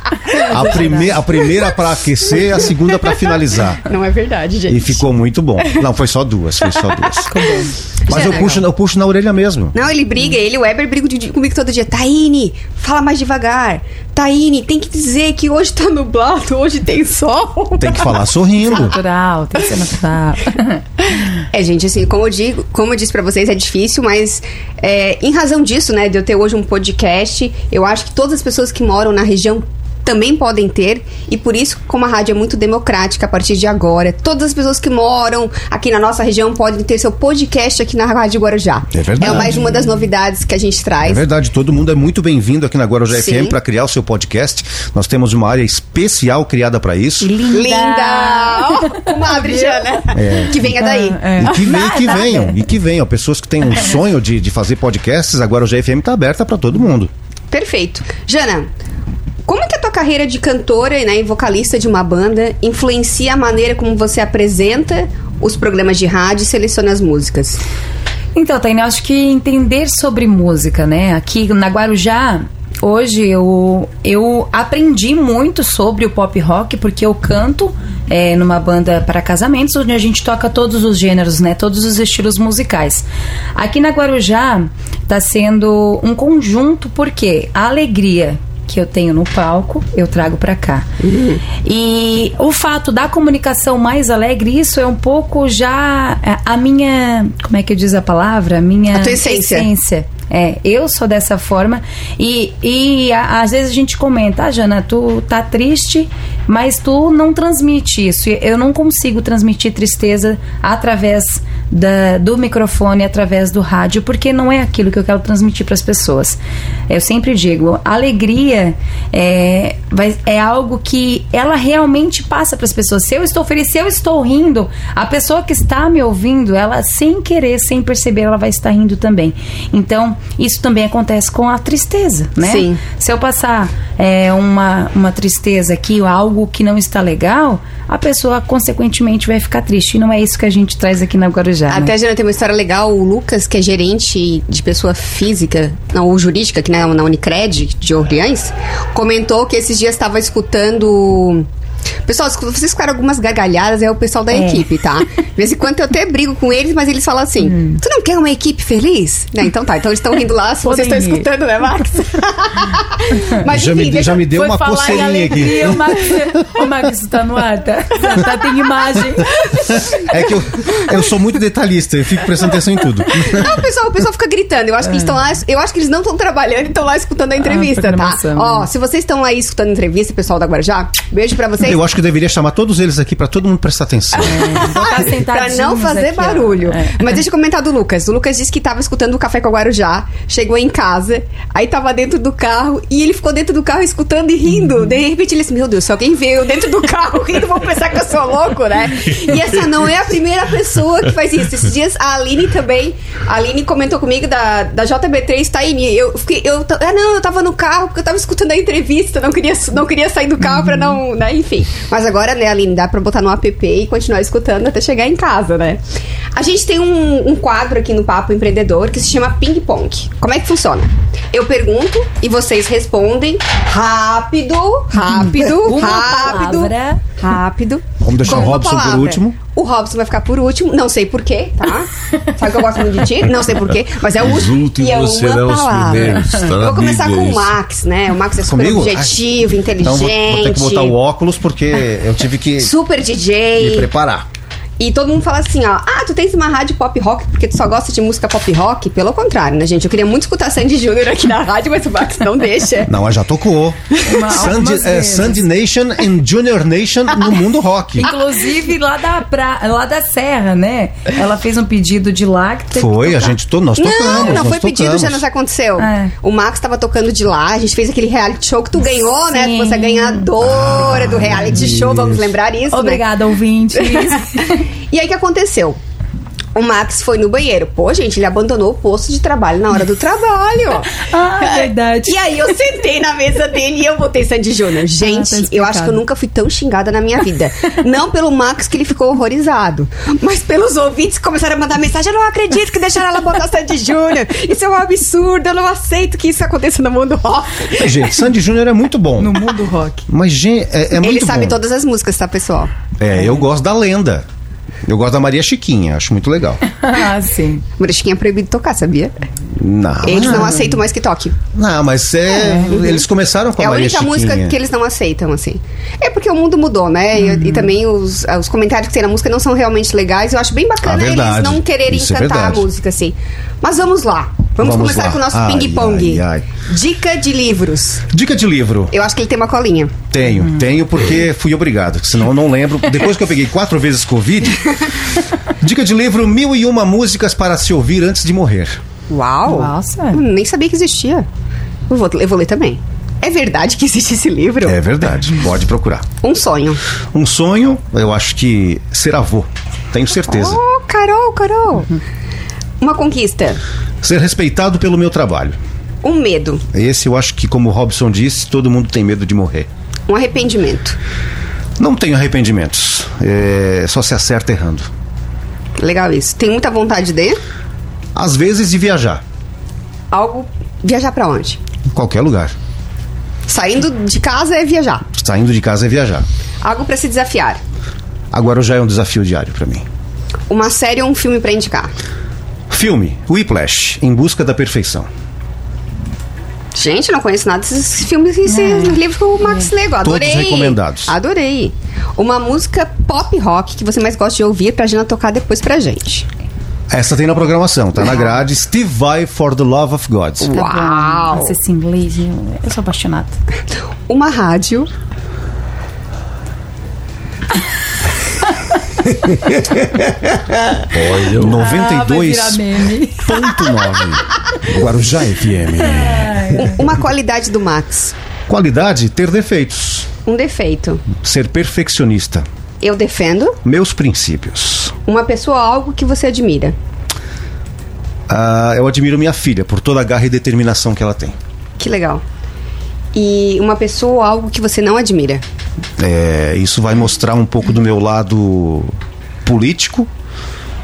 [SPEAKER 2] A, prime a primeira para aquecer, a segunda para finalizar.
[SPEAKER 1] Não é verdade, gente.
[SPEAKER 2] E ficou muito bom. Não, foi só duas, foi só duas. Mas eu
[SPEAKER 1] Jana,
[SPEAKER 2] puxo, eu puxo na orelha mesmo.
[SPEAKER 1] Não, ele briga, ele e o Weber brigam de- comigo todo dia. Taine, fala mais devagar. Taine, tem que dizer que hoje tá nublado, hoje tem sol.
[SPEAKER 2] Tem que falar sorrindo. (laughs)
[SPEAKER 3] Natural, tem que ser natural. (laughs)
[SPEAKER 1] É, gente, assim, como eu digo, como eu disse pra vocês, é difícil, mas é, em razão disso, né, de eu ter hoje um podcast, eu acho que todas as pessoas que moram na região também podem ter, e por isso, como a rádio é muito democrática a partir de agora, todas as pessoas que moram aqui na nossa região podem ter seu podcast aqui na Rádio Guarujá.
[SPEAKER 2] É verdade.
[SPEAKER 1] É mais uma das novidades que a gente
[SPEAKER 2] É
[SPEAKER 1] traz.
[SPEAKER 2] verdade, todo mundo é muito bem-vindo aqui na Guarujá
[SPEAKER 1] Sim.
[SPEAKER 2] FM para criar o seu podcast. Nós temos uma área especial criada para isso.
[SPEAKER 1] Linda! Ó, (laughs) Comadre Jana. Que venha daí.
[SPEAKER 3] É.
[SPEAKER 2] E que, vem, que venham, e que venham. Pessoas que têm um sonho de, de fazer podcasts, agora o GFM está aberta para todo mundo.
[SPEAKER 1] Perfeito. Jana, como que a tua carreira de cantora né, e vocalista de uma banda influencia a maneira como você apresenta os programas de rádio e seleciona as músicas?
[SPEAKER 3] Então, Tainá, acho que entender sobre música, né? Aqui na Guarujá, hoje eu, eu aprendi muito sobre o pop rock, porque eu canto é, numa banda para casamentos, onde a gente toca todos os gêneros, né? Todos os estilos musicais. Aqui na Guarujá tá sendo um conjunto, porque a alegria que eu tenho no palco, eu trago pra cá. E o fato da comunicação mais alegre, isso é um pouco já é, a minha, como é que diz a palavra? A minha
[SPEAKER 1] A tua essência.
[SPEAKER 3] essência. É, eu sou dessa forma e, e a- às vezes a gente comenta, ah, Jana, tu tá triste, mas tu não transmite isso. Eu não consigo transmitir tristeza através da- do microfone, através do rádio, porque não é aquilo que eu quero transmitir para as pessoas. Eu sempre digo, alegria é, é algo que ela realmente passa para as pessoas. Se eu estou feliz, se eu estou rindo, a pessoa que está me ouvindo, ela sem querer, sem perceber, ela vai estar rindo também. Então, isso também acontece com a tristeza, né?
[SPEAKER 1] Sim.
[SPEAKER 3] Se eu passar é, uma, uma tristeza aqui, ou algo que não está legal, a pessoa consequentemente vai ficar triste. E não é isso que a gente traz aqui na Guarujá. né?
[SPEAKER 1] Até, Jana, tem uma história legal. O Lucas, que é gerente de pessoa física, não, ou jurídica, aqui na, na Unicred de Orleans, comentou que esses dias estava escutando. Pessoal, vocês escutaram algumas gargalhadas, é o pessoal da
[SPEAKER 3] É.
[SPEAKER 1] equipe, tá? (laughs) De vez em quando eu até brigo com eles, mas eles falam assim:
[SPEAKER 3] Hum.
[SPEAKER 1] Tu não quer uma equipe feliz? Né, então tá, então eles estão rindo lá, se vocês estão escutando, né, Max? mas (laughs)
[SPEAKER 2] Já me,
[SPEAKER 1] enfim,
[SPEAKER 2] já
[SPEAKER 1] deixa-
[SPEAKER 2] me deu
[SPEAKER 3] Foi
[SPEAKER 2] uma coceirinha aqui.
[SPEAKER 3] O Max, (laughs) o Max tá no ar, tá? tá tem imagem.
[SPEAKER 2] É que eu, eu sou muito detalhista, eu fico prestando atenção em tudo.
[SPEAKER 1] Não, o pessoal, o pessoal fica gritando. Eu acho que eles estão lá. Eu acho que eles não estão trabalhando e estão lá escutando a entrevista, tá?
[SPEAKER 3] programação,
[SPEAKER 1] Ó,
[SPEAKER 3] né?
[SPEAKER 1] se vocês estão aí escutando a entrevista, pessoal da Guarujá, beijo pra vocês.
[SPEAKER 2] Eu acho que eu deveria chamar todos eles aqui para todo mundo prestar atenção. (laughs)
[SPEAKER 1] Pra
[SPEAKER 3] sentadinhos
[SPEAKER 1] não fazer
[SPEAKER 3] aqui,
[SPEAKER 1] barulho.
[SPEAKER 3] É.
[SPEAKER 1] Mas deixa eu comentar do Lucas. O Lucas disse que tava escutando o Café com a Guarujá, chegou em casa, aí tava dentro do carro e ele ficou dentro do carro escutando e rindo. De repente ele disse: Meu Deus, se alguém veio dentro do carro rindo, vão pensar que eu sou louco, né? E essa não é a primeira pessoa que faz isso. Esses dias a Aline também, a Aline comentou comigo da, da JB3 Taini. Eu fiquei, eu, ah, não, eu tava no carro porque eu tava escutando a entrevista, não queria, não queria sair do carro pra não, né? Enfim. Mas agora, né, Aline, dá pra botar no app e continuar escutando até chegar em casa, né? A gente tem um, um quadro aqui no Papo Empreendedor que se chama Ping Pong. Como é que funciona? Eu pergunto e vocês respondem rápido, rápido, (laughs) rápido, rápido.
[SPEAKER 2] Vamos deixar
[SPEAKER 1] Com
[SPEAKER 2] o
[SPEAKER 1] uma
[SPEAKER 2] Robson por último.
[SPEAKER 1] O Robson vai ficar por último, não sei porquê, tá? Sabe que eu gosto muito de ti? Não sei porquê, mas é o
[SPEAKER 4] Os
[SPEAKER 1] último.
[SPEAKER 4] últimos
[SPEAKER 1] e é uma
[SPEAKER 4] serão os
[SPEAKER 1] palavra.
[SPEAKER 4] primeiros, tá
[SPEAKER 1] vou começar com o
[SPEAKER 4] isso.
[SPEAKER 1] Max, né? O Max é super
[SPEAKER 2] Comigo?
[SPEAKER 1] objetivo, inteligente.
[SPEAKER 2] Então vou, vou ter que botar o óculos porque eu tive que
[SPEAKER 1] Super
[SPEAKER 2] me
[SPEAKER 1] DJ.
[SPEAKER 2] preparar.
[SPEAKER 1] E todo mundo fala assim, ó, ah, tu tens uma rádio pop rock porque tu só gosta de música pop rock? Pelo contrário, né, gente? Eu queria muito escutar Sandy Júnior aqui na rádio, mas o Max não deixa.
[SPEAKER 2] Não, mas já tocou.
[SPEAKER 3] Uma-
[SPEAKER 2] Sandy, é. Sandy Nation and Junior Nation no mundo rock.
[SPEAKER 3] Inclusive lá da, pra, lá da Serra, né? Ela fez um pedido de lá. Que teve
[SPEAKER 2] Foi,
[SPEAKER 3] que
[SPEAKER 2] a gente to, nós tocamos.
[SPEAKER 1] Não, não foi pedido,
[SPEAKER 2] tocamos.
[SPEAKER 1] já nos aconteceu.
[SPEAKER 3] É.
[SPEAKER 1] O Max tava tocando de lá, a gente fez aquele reality show que tu ganhou, né?
[SPEAKER 3] Sim.
[SPEAKER 1] Você é ganhadora do reality show, vamos lembrar isso, né?
[SPEAKER 3] Obrigada, ouvinte. (laughs)
[SPEAKER 1] E aí o que aconteceu? O Max foi no banheiro. Pô, gente, ele abandonou o posto de trabalho na hora do trabalho. (laughs)
[SPEAKER 3] ah, é verdade.
[SPEAKER 1] E aí eu sentei na mesa dele e eu botei Sandy Júnior. Gente,
[SPEAKER 3] tá
[SPEAKER 1] eu
[SPEAKER 3] explicado.
[SPEAKER 1] acho que eu nunca fui tão xingada na minha vida. Não pelo Max, que ele ficou horrorizado, mas pelos ouvintes que começaram a mandar mensagem. Eu não acredito que deixaram ela botar Sandy Júnior. Isso é um absurdo, eu não aceito que isso aconteça no mundo rock.
[SPEAKER 2] Mas, gente, Sandy Júnior é muito bom.
[SPEAKER 3] No mundo rock.
[SPEAKER 2] Mas, gente, é, é muito
[SPEAKER 1] ele sabe
[SPEAKER 2] bom.
[SPEAKER 1] todas as músicas, tá, pessoal?
[SPEAKER 2] É, eu gosto da lenda. Eu gosto da Maria Chiquinha, acho muito legal. (laughs)
[SPEAKER 3] ah, sim.
[SPEAKER 1] Maria Chiquinha é proibido tocar, sabia?
[SPEAKER 2] Não.
[SPEAKER 1] Eles não aceitam mais que toque.
[SPEAKER 2] Não, mas é, eles começaram com a
[SPEAKER 1] É a
[SPEAKER 2] Maria
[SPEAKER 1] única
[SPEAKER 2] Chiquinha.
[SPEAKER 1] música que eles não aceitam, assim. É porque o mundo mudou, né? E-
[SPEAKER 2] Uhum.
[SPEAKER 1] E, também os, os comentários que tem na música não são realmente legais. Eu acho bem bacana
[SPEAKER 2] Ah,
[SPEAKER 1] eles não quererem
[SPEAKER 2] Isso é
[SPEAKER 1] cantar a
[SPEAKER 2] verdade.
[SPEAKER 1] música, assim. Mas vamos lá. Vamos,
[SPEAKER 2] Vamos
[SPEAKER 1] começar
[SPEAKER 2] lá.
[SPEAKER 1] com o nosso ping-pong. Dica de livros.
[SPEAKER 2] Dica de livro.
[SPEAKER 1] Eu acho que ele tem uma colinha.
[SPEAKER 2] Tenho, tenho porque fui obrigado, senão eu não lembro. Depois que eu peguei quatro vezes Covid. (laughs) Dica de livro: Mil e uma músicas para se ouvir antes de morrer.
[SPEAKER 1] Uau!
[SPEAKER 3] Nossa.
[SPEAKER 1] Eu nem sabia que existia. Eu vou, eu vou ler também. É verdade que existe esse livro?
[SPEAKER 2] É verdade, pode procurar.
[SPEAKER 1] Um sonho.
[SPEAKER 2] Um sonho, eu acho que ser avô. Tenho certeza.
[SPEAKER 1] Oh, Carol, Carol. Uma conquista.
[SPEAKER 2] Ser respeitado pelo meu trabalho.
[SPEAKER 1] Um medo.
[SPEAKER 2] Esse eu acho que, como o Robson disse, todo mundo tem medo de morrer.
[SPEAKER 1] Um arrependimento.
[SPEAKER 2] Não tenho arrependimentos. É, só se acerta errando.
[SPEAKER 1] Legal isso. Tem muita vontade de
[SPEAKER 2] Às vezes de viajar.
[SPEAKER 1] algo. Viajar pra onde?
[SPEAKER 2] Em qualquer lugar.
[SPEAKER 1] Saindo de casa é viajar.
[SPEAKER 2] Saindo de casa é viajar.
[SPEAKER 1] Algo pra se desafiar.
[SPEAKER 2] Agora já é um desafio diário pra mim.
[SPEAKER 1] Uma série ou um filme pra indicar.
[SPEAKER 2] Filme Whiplash, Em Busca da Perfeição.
[SPEAKER 1] Gente, não conheço nada desses filmes e esses livros que o Max leu. Adorei.
[SPEAKER 2] Todos recomendados.
[SPEAKER 1] Adorei. Uma música pop rock que você mais gosta de ouvir pra Gina tocar depois pra gente.
[SPEAKER 2] Essa tem na programação, tá na grade. Steve Vai for the Love of God.
[SPEAKER 1] Uau.
[SPEAKER 3] Nossa, esse inglês, eu, eu sou apaixonada.
[SPEAKER 1] Uma rádio. (laughs)
[SPEAKER 4] Olha, o- (laughs)
[SPEAKER 3] Ah, vai virar
[SPEAKER 2] 92.9
[SPEAKER 3] meme.
[SPEAKER 2] Guarujá FM.
[SPEAKER 1] um- uma qualidade do Max.
[SPEAKER 2] Qualidade, ter defeitos.
[SPEAKER 1] Um defeito.
[SPEAKER 2] Ser perfeccionista.
[SPEAKER 1] Eu defendo.
[SPEAKER 2] Meus princípios.
[SPEAKER 1] Uma pessoa ou algo que você admira.
[SPEAKER 2] Ah, eu admiro minha filha por toda a garra e determinação que ela tem.
[SPEAKER 1] Que legal. E uma pessoa ou algo que você não admira.
[SPEAKER 2] É, isso vai mostrar um pouco do meu lado político,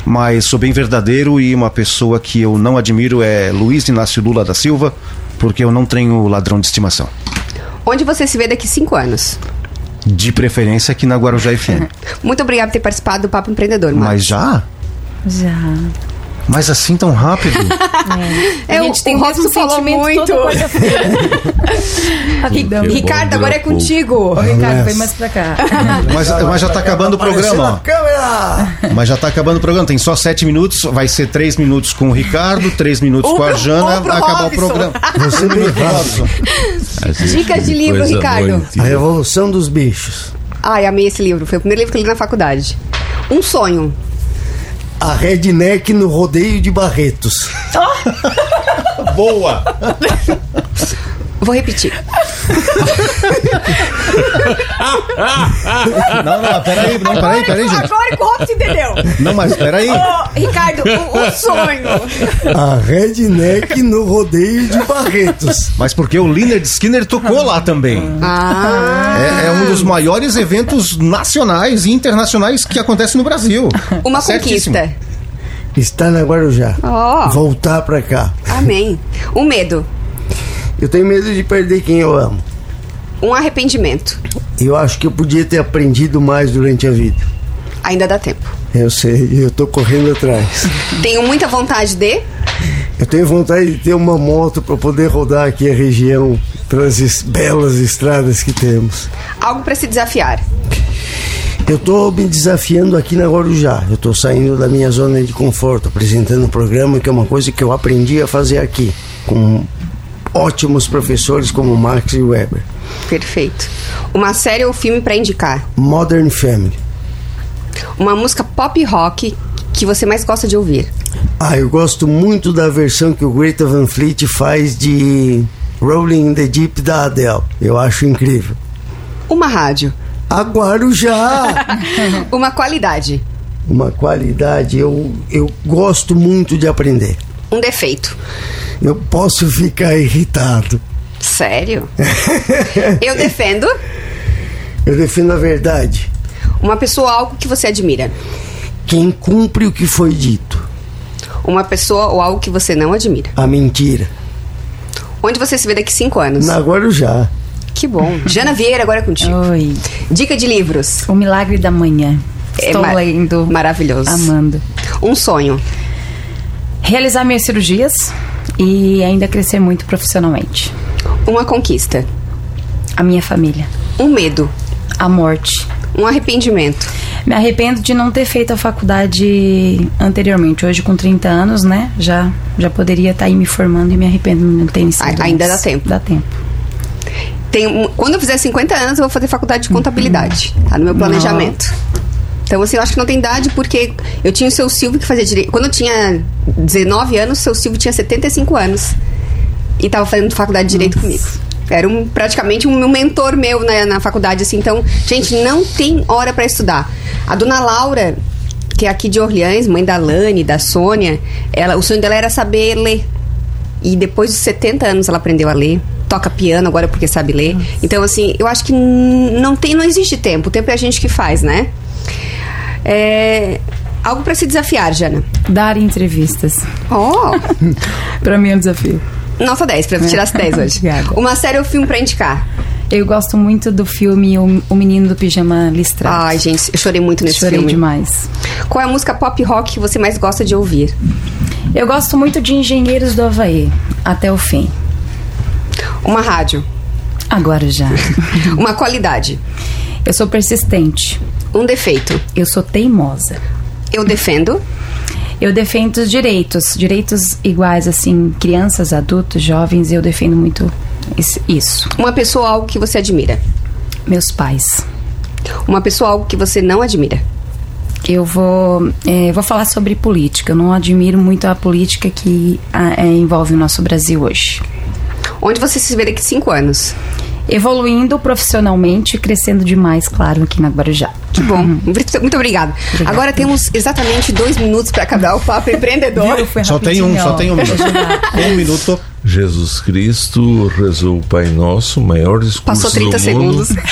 [SPEAKER 2] mas sou bem verdadeiro e uma pessoa que eu não admiro é Luiz Inácio Lula da Silva, porque eu não tenho ladrão de estimação.
[SPEAKER 1] Onde você se vê daqui cinco anos?
[SPEAKER 2] De preferência aqui na Guarujá FM. (laughs)
[SPEAKER 1] Muito obrigada por ter participado do Papo Empreendedor, Max.
[SPEAKER 2] Mas já?
[SPEAKER 3] Já.
[SPEAKER 2] Mas assim tão rápido? (laughs)
[SPEAKER 1] É,
[SPEAKER 3] a
[SPEAKER 1] o-
[SPEAKER 3] gente tem
[SPEAKER 1] o
[SPEAKER 3] o mesmo
[SPEAKER 1] Robson falou
[SPEAKER 3] sentimento
[SPEAKER 1] muito. (laughs) Ricardo, agora é contigo.
[SPEAKER 3] Ô, Ricardo, vem mais pra cá. (laughs)
[SPEAKER 2] mas, mas já tá acabando o programa! Mas já tá acabando o programa, tem só sete minutos, vai ser três minutos com o Ricardo, três minutos
[SPEAKER 1] Um
[SPEAKER 2] com a
[SPEAKER 1] pro-
[SPEAKER 2] Jana,
[SPEAKER 1] um
[SPEAKER 2] vai acabar o programa.
[SPEAKER 5] Você
[SPEAKER 4] gente
[SPEAKER 1] Dicas de livro, Ricardo.
[SPEAKER 5] A. Revolução dos Bichos.
[SPEAKER 1] Ai, amei esse livro. Foi o primeiro livro que eu li na faculdade. Um sonho.
[SPEAKER 5] A Redneck no Rodeio de Barretos.
[SPEAKER 2] Boa! (laughs)
[SPEAKER 1] Vou repetir. (laughs)
[SPEAKER 2] Não, não, peraí, não, peraí, peraí, gente.
[SPEAKER 1] Agora que o Robson entendeu.
[SPEAKER 2] Não, mas peraí.
[SPEAKER 1] Ô, Ricardo, o, o sonho.
[SPEAKER 5] A Redneck no Rodeio de Barretos.
[SPEAKER 2] Mas porque o Leonard Skinner tocou lá também.
[SPEAKER 1] Ah.
[SPEAKER 2] É, é um dos maiores eventos nacionais e internacionais que acontece no Brasil.
[SPEAKER 1] Uma
[SPEAKER 2] Certíssimo.
[SPEAKER 1] conquista.
[SPEAKER 5] Está na Guarujá.
[SPEAKER 1] Ó.
[SPEAKER 5] Voltar pra cá.
[SPEAKER 1] Amém. Um medo.
[SPEAKER 5] Eu tenho medo de perder quem eu amo.
[SPEAKER 1] Um arrependimento.
[SPEAKER 5] Eu acho que eu podia ter aprendido mais durante a vida.
[SPEAKER 1] Ainda dá tempo.
[SPEAKER 5] Eu sei, eu tô correndo atrás.
[SPEAKER 1] Tenho muita vontade de.
[SPEAKER 5] Eu tenho vontade de ter uma moto para poder rodar aqui a região pelas belas estradas que temos.
[SPEAKER 1] Algo pra se desafiar.
[SPEAKER 5] Eu tô me desafiando aqui na Guarujá. Eu tô saindo da minha zona de conforto, apresentando um programa que é uma coisa que eu aprendi a fazer aqui, com ótimos professores como Max e Weber.
[SPEAKER 1] Perfeito. Uma série ou filme pra indicar.
[SPEAKER 5] Modern Family.
[SPEAKER 1] Uma música pop rock que você mais gosta de ouvir.
[SPEAKER 5] Ah, eu gosto muito da versão que o Greta Van Fleet faz de Rolling in the Deep da Adele. Eu acho incrível.
[SPEAKER 1] Uma rádio.
[SPEAKER 5] A Guarujá! (laughs)
[SPEAKER 1] Uma qualidade.
[SPEAKER 5] uma qualidade, eu, eu gosto muito de aprender.
[SPEAKER 1] Um defeito.
[SPEAKER 5] Eu posso ficar irritado.
[SPEAKER 1] Sério? (laughs) Eu defendo.
[SPEAKER 5] Eu defendo a verdade.
[SPEAKER 1] Uma pessoa ou algo que você admira.
[SPEAKER 5] Quem cumpre o que foi dito.
[SPEAKER 1] Uma pessoa ou algo que você não admira.
[SPEAKER 5] A mentira.
[SPEAKER 1] Onde você se vê daqui cinco anos?
[SPEAKER 5] Na Guarujá.
[SPEAKER 1] Que bom. Jana Vieira, agora é contigo.
[SPEAKER 3] Oi.
[SPEAKER 1] Dica de livros.
[SPEAKER 3] O Milagre da Manhã.
[SPEAKER 1] É
[SPEAKER 3] Estou
[SPEAKER 1] ma-
[SPEAKER 3] lendo.
[SPEAKER 1] Maravilhoso.
[SPEAKER 3] Amando.
[SPEAKER 1] Um sonho.
[SPEAKER 3] Realizar minhas cirurgias e ainda crescer muito profissionalmente.
[SPEAKER 1] Uma conquista.
[SPEAKER 3] A minha família.
[SPEAKER 1] Um medo.
[SPEAKER 3] A morte.
[SPEAKER 1] Um arrependimento.
[SPEAKER 3] Me arrependo de não ter feito a faculdade anteriormente. Hoje, com 30 anos, né? Já, já poderia estar aí me formando e me arrependo de não ter iniciado.
[SPEAKER 1] Ainda dá tempo.
[SPEAKER 3] Dá tempo.
[SPEAKER 1] Tem quando eu fizer 50 anos, eu vou fazer faculdade de contabilidade. Tá no meu planejamento. Então, assim, eu acho que não tem idade, porque eu tinha o seu Silvio que fazia direito. Quando eu tinha 19 anos, o seu Silvio tinha 75 anos. E tava fazendo faculdade de direito comigo. Era um, praticamente um, um mentor meu na, na faculdade, assim. Então, gente, não tem hora pra estudar. A dona Laura, que é aqui de Orleans, mãe da Lani, da Sônia, ela, o sonho dela era saber ler. E depois dos 70 anos ela aprendeu a ler. Toca piano agora porque sabe ler. Então, assim, eu acho que não tem, não existe tempo. O tempo é a gente que faz, né? É, algo pra se desafiar, Jana.
[SPEAKER 3] Dar entrevistas.
[SPEAKER 1] Oh, (laughs)
[SPEAKER 3] Pra mim é um desafio.
[SPEAKER 1] nota 10, pra tirar as 10 hoje.
[SPEAKER 3] Obrigada.
[SPEAKER 1] Uma série ou filme pra indicar?
[SPEAKER 3] Eu gosto muito do filme O, Menino do Pijama Listrado.
[SPEAKER 1] Ai, gente, eu chorei muito nesse
[SPEAKER 3] Chorei
[SPEAKER 1] filme.
[SPEAKER 3] demais.
[SPEAKER 1] Qual é a música pop rock que você mais gosta de ouvir?
[SPEAKER 3] Eu gosto muito de Engenheiros do Havaí, até o fim.
[SPEAKER 1] Uma rádio.
[SPEAKER 3] Agora já. (laughs)
[SPEAKER 1] Uma qualidade.
[SPEAKER 3] Eu sou persistente.
[SPEAKER 1] Um defeito.
[SPEAKER 3] Eu sou teimosa.
[SPEAKER 1] Eu defendo.
[SPEAKER 3] Eu defendo os direitos, direitos iguais, assim, crianças, adultos, jovens, eu defendo muito isso.
[SPEAKER 1] Uma pessoa algo que você admira.
[SPEAKER 3] Meus pais.
[SPEAKER 1] Uma pessoa algo que você não admira.
[SPEAKER 3] Eu vou, é, vou falar sobre política. Eu não admiro muito a política que ah, é, envolve o nosso Brasil hoje.
[SPEAKER 1] Onde você se vê daqui cinco anos?
[SPEAKER 3] Evoluindo profissionalmente, crescendo demais, claro, aqui na Guarujá.
[SPEAKER 1] Que bom. Muito muito obrigada. Agora temos exatamente dois minutos para acabar o papo empreendedor.
[SPEAKER 2] Só tem um, só tem um minuto. um minuto.
[SPEAKER 4] Jesus Cristo rezou o Pai Nosso, o maior discurso
[SPEAKER 1] Passou 30
[SPEAKER 4] do mundo.
[SPEAKER 1] segundos.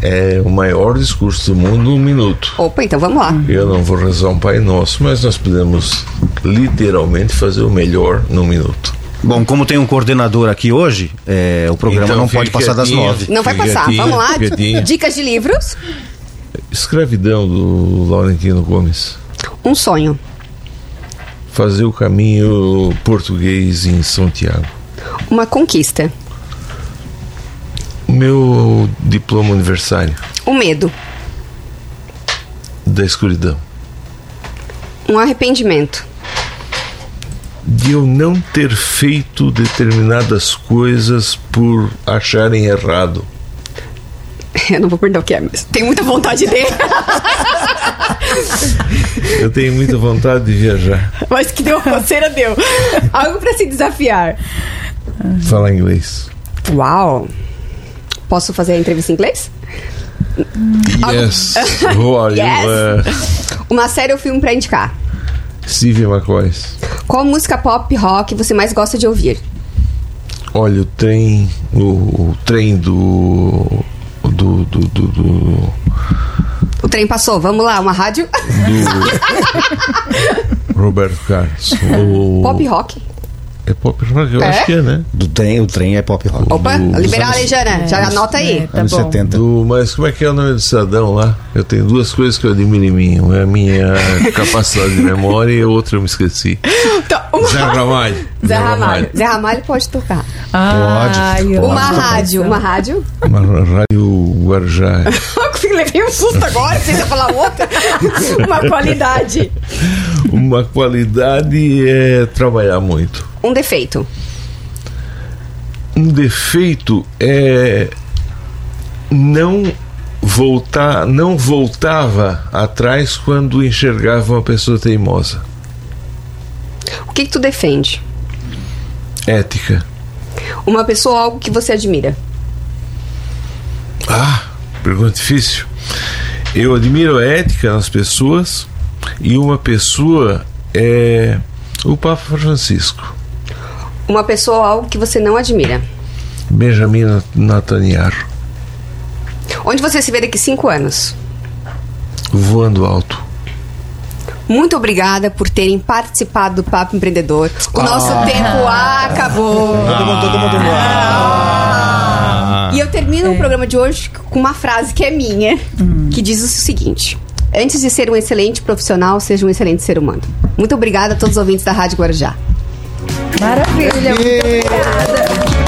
[SPEAKER 4] É o maior discurso do mundo, um minuto.
[SPEAKER 1] Opa, então vamos lá.
[SPEAKER 4] Eu não vou rezar um Pai Nosso, mas nós podemos literalmente fazer o melhor num minuto.
[SPEAKER 2] Bom, como tem um coordenador aqui hoje, é, o programa
[SPEAKER 4] Então,
[SPEAKER 2] não pode passar das nove.
[SPEAKER 1] Não vai passar.
[SPEAKER 4] quietinho,
[SPEAKER 1] Vamos lá.
[SPEAKER 4] quietinho.
[SPEAKER 1] Dicas de livros.
[SPEAKER 4] Escravidão do Laurentino Gomes.
[SPEAKER 1] Um sonho.
[SPEAKER 4] Fazer o caminho português em São Tiago.
[SPEAKER 1] Uma conquista.
[SPEAKER 4] O meu diploma aniversário
[SPEAKER 1] Um medo.
[SPEAKER 4] da escuridão.
[SPEAKER 1] Um arrependimento.
[SPEAKER 4] De eu não ter feito determinadas coisas por acharem errado. (laughs)
[SPEAKER 1] Eu não vou perder o que é, mas tenho muita vontade de. (laughs)
[SPEAKER 4] Eu tenho muita vontade de viajar.
[SPEAKER 1] mas que deu coceira, deu. Algo para se desafiar.
[SPEAKER 4] Falar inglês.
[SPEAKER 1] Uau. Posso fazer a entrevista em inglês?
[SPEAKER 4] Yes. Who are you? (laughs)
[SPEAKER 1] Yes.
[SPEAKER 4] Uh,
[SPEAKER 1] Uma série ou filme para indicar?
[SPEAKER 4] Steve McCoy.
[SPEAKER 1] Qual música pop rock você mais gosta de ouvir?
[SPEAKER 4] Olha, o trem. O, o trem do. Do, do, do, do,
[SPEAKER 1] O trem passou, vamos lá, uma rádio.
[SPEAKER 4] do (laughs) Roberto Carlos. O,
[SPEAKER 1] Pop rock.
[SPEAKER 4] É pop rock, eu
[SPEAKER 1] É?
[SPEAKER 4] acho que é, né?
[SPEAKER 2] Do trem, o trem é pop rock.
[SPEAKER 1] Opa,
[SPEAKER 4] Do-
[SPEAKER 1] ali, Jana. Já anota aí.
[SPEAKER 3] é, tá
[SPEAKER 2] anos
[SPEAKER 3] bom.
[SPEAKER 2] 70.
[SPEAKER 4] Do, mas como é que é o nome do cidadão lá? Eu tenho duas coisas que eu admiro em mim. Uma é a minha (laughs) capacidade de memória e a outra eu me esqueci.
[SPEAKER 1] Então, uma-
[SPEAKER 4] Zé Ramalho.
[SPEAKER 1] Zé Ramalho. Zé Ramalho pode tocar.
[SPEAKER 3] Ai, eu
[SPEAKER 1] Uma
[SPEAKER 3] amo
[SPEAKER 1] rádio, uma rádio.
[SPEAKER 4] Uma rádio Guarujá. (laughs)
[SPEAKER 1] Levei um susto agora, precisa falar outra. (laughs) Uma qualidade.
[SPEAKER 4] Uma qualidade é trabalhar muito.
[SPEAKER 1] Um defeito.
[SPEAKER 4] Um defeito é não voltar, não voltava atrás quando enxergava uma pessoa teimosa.
[SPEAKER 1] O que, que tu defende?
[SPEAKER 4] Ética.
[SPEAKER 1] Uma pessoa algo que você admira.
[SPEAKER 4] Ah, pergunta difícil. Eu admiro a ética nas pessoas e uma pessoa é o Papa Francisco,
[SPEAKER 1] Uma pessoa ou algo que você não admira.
[SPEAKER 4] Benjamin Netanyahu,
[SPEAKER 1] Onde você se vê daqui cinco anos?
[SPEAKER 4] voando alto.
[SPEAKER 1] Muito obrigada por terem participado do Papo Empreendedor. O nosso tempo acabou.
[SPEAKER 2] Todo mundo, todo mundo.
[SPEAKER 1] E eu termino o programa de hoje com uma frase que é minha, que diz o seguinte: antes de ser um excelente profissional, seja um excelente ser humano. Muito obrigada a todos os ouvintes da Rádio Guarujá.
[SPEAKER 3] Maravilha, muito obrigada.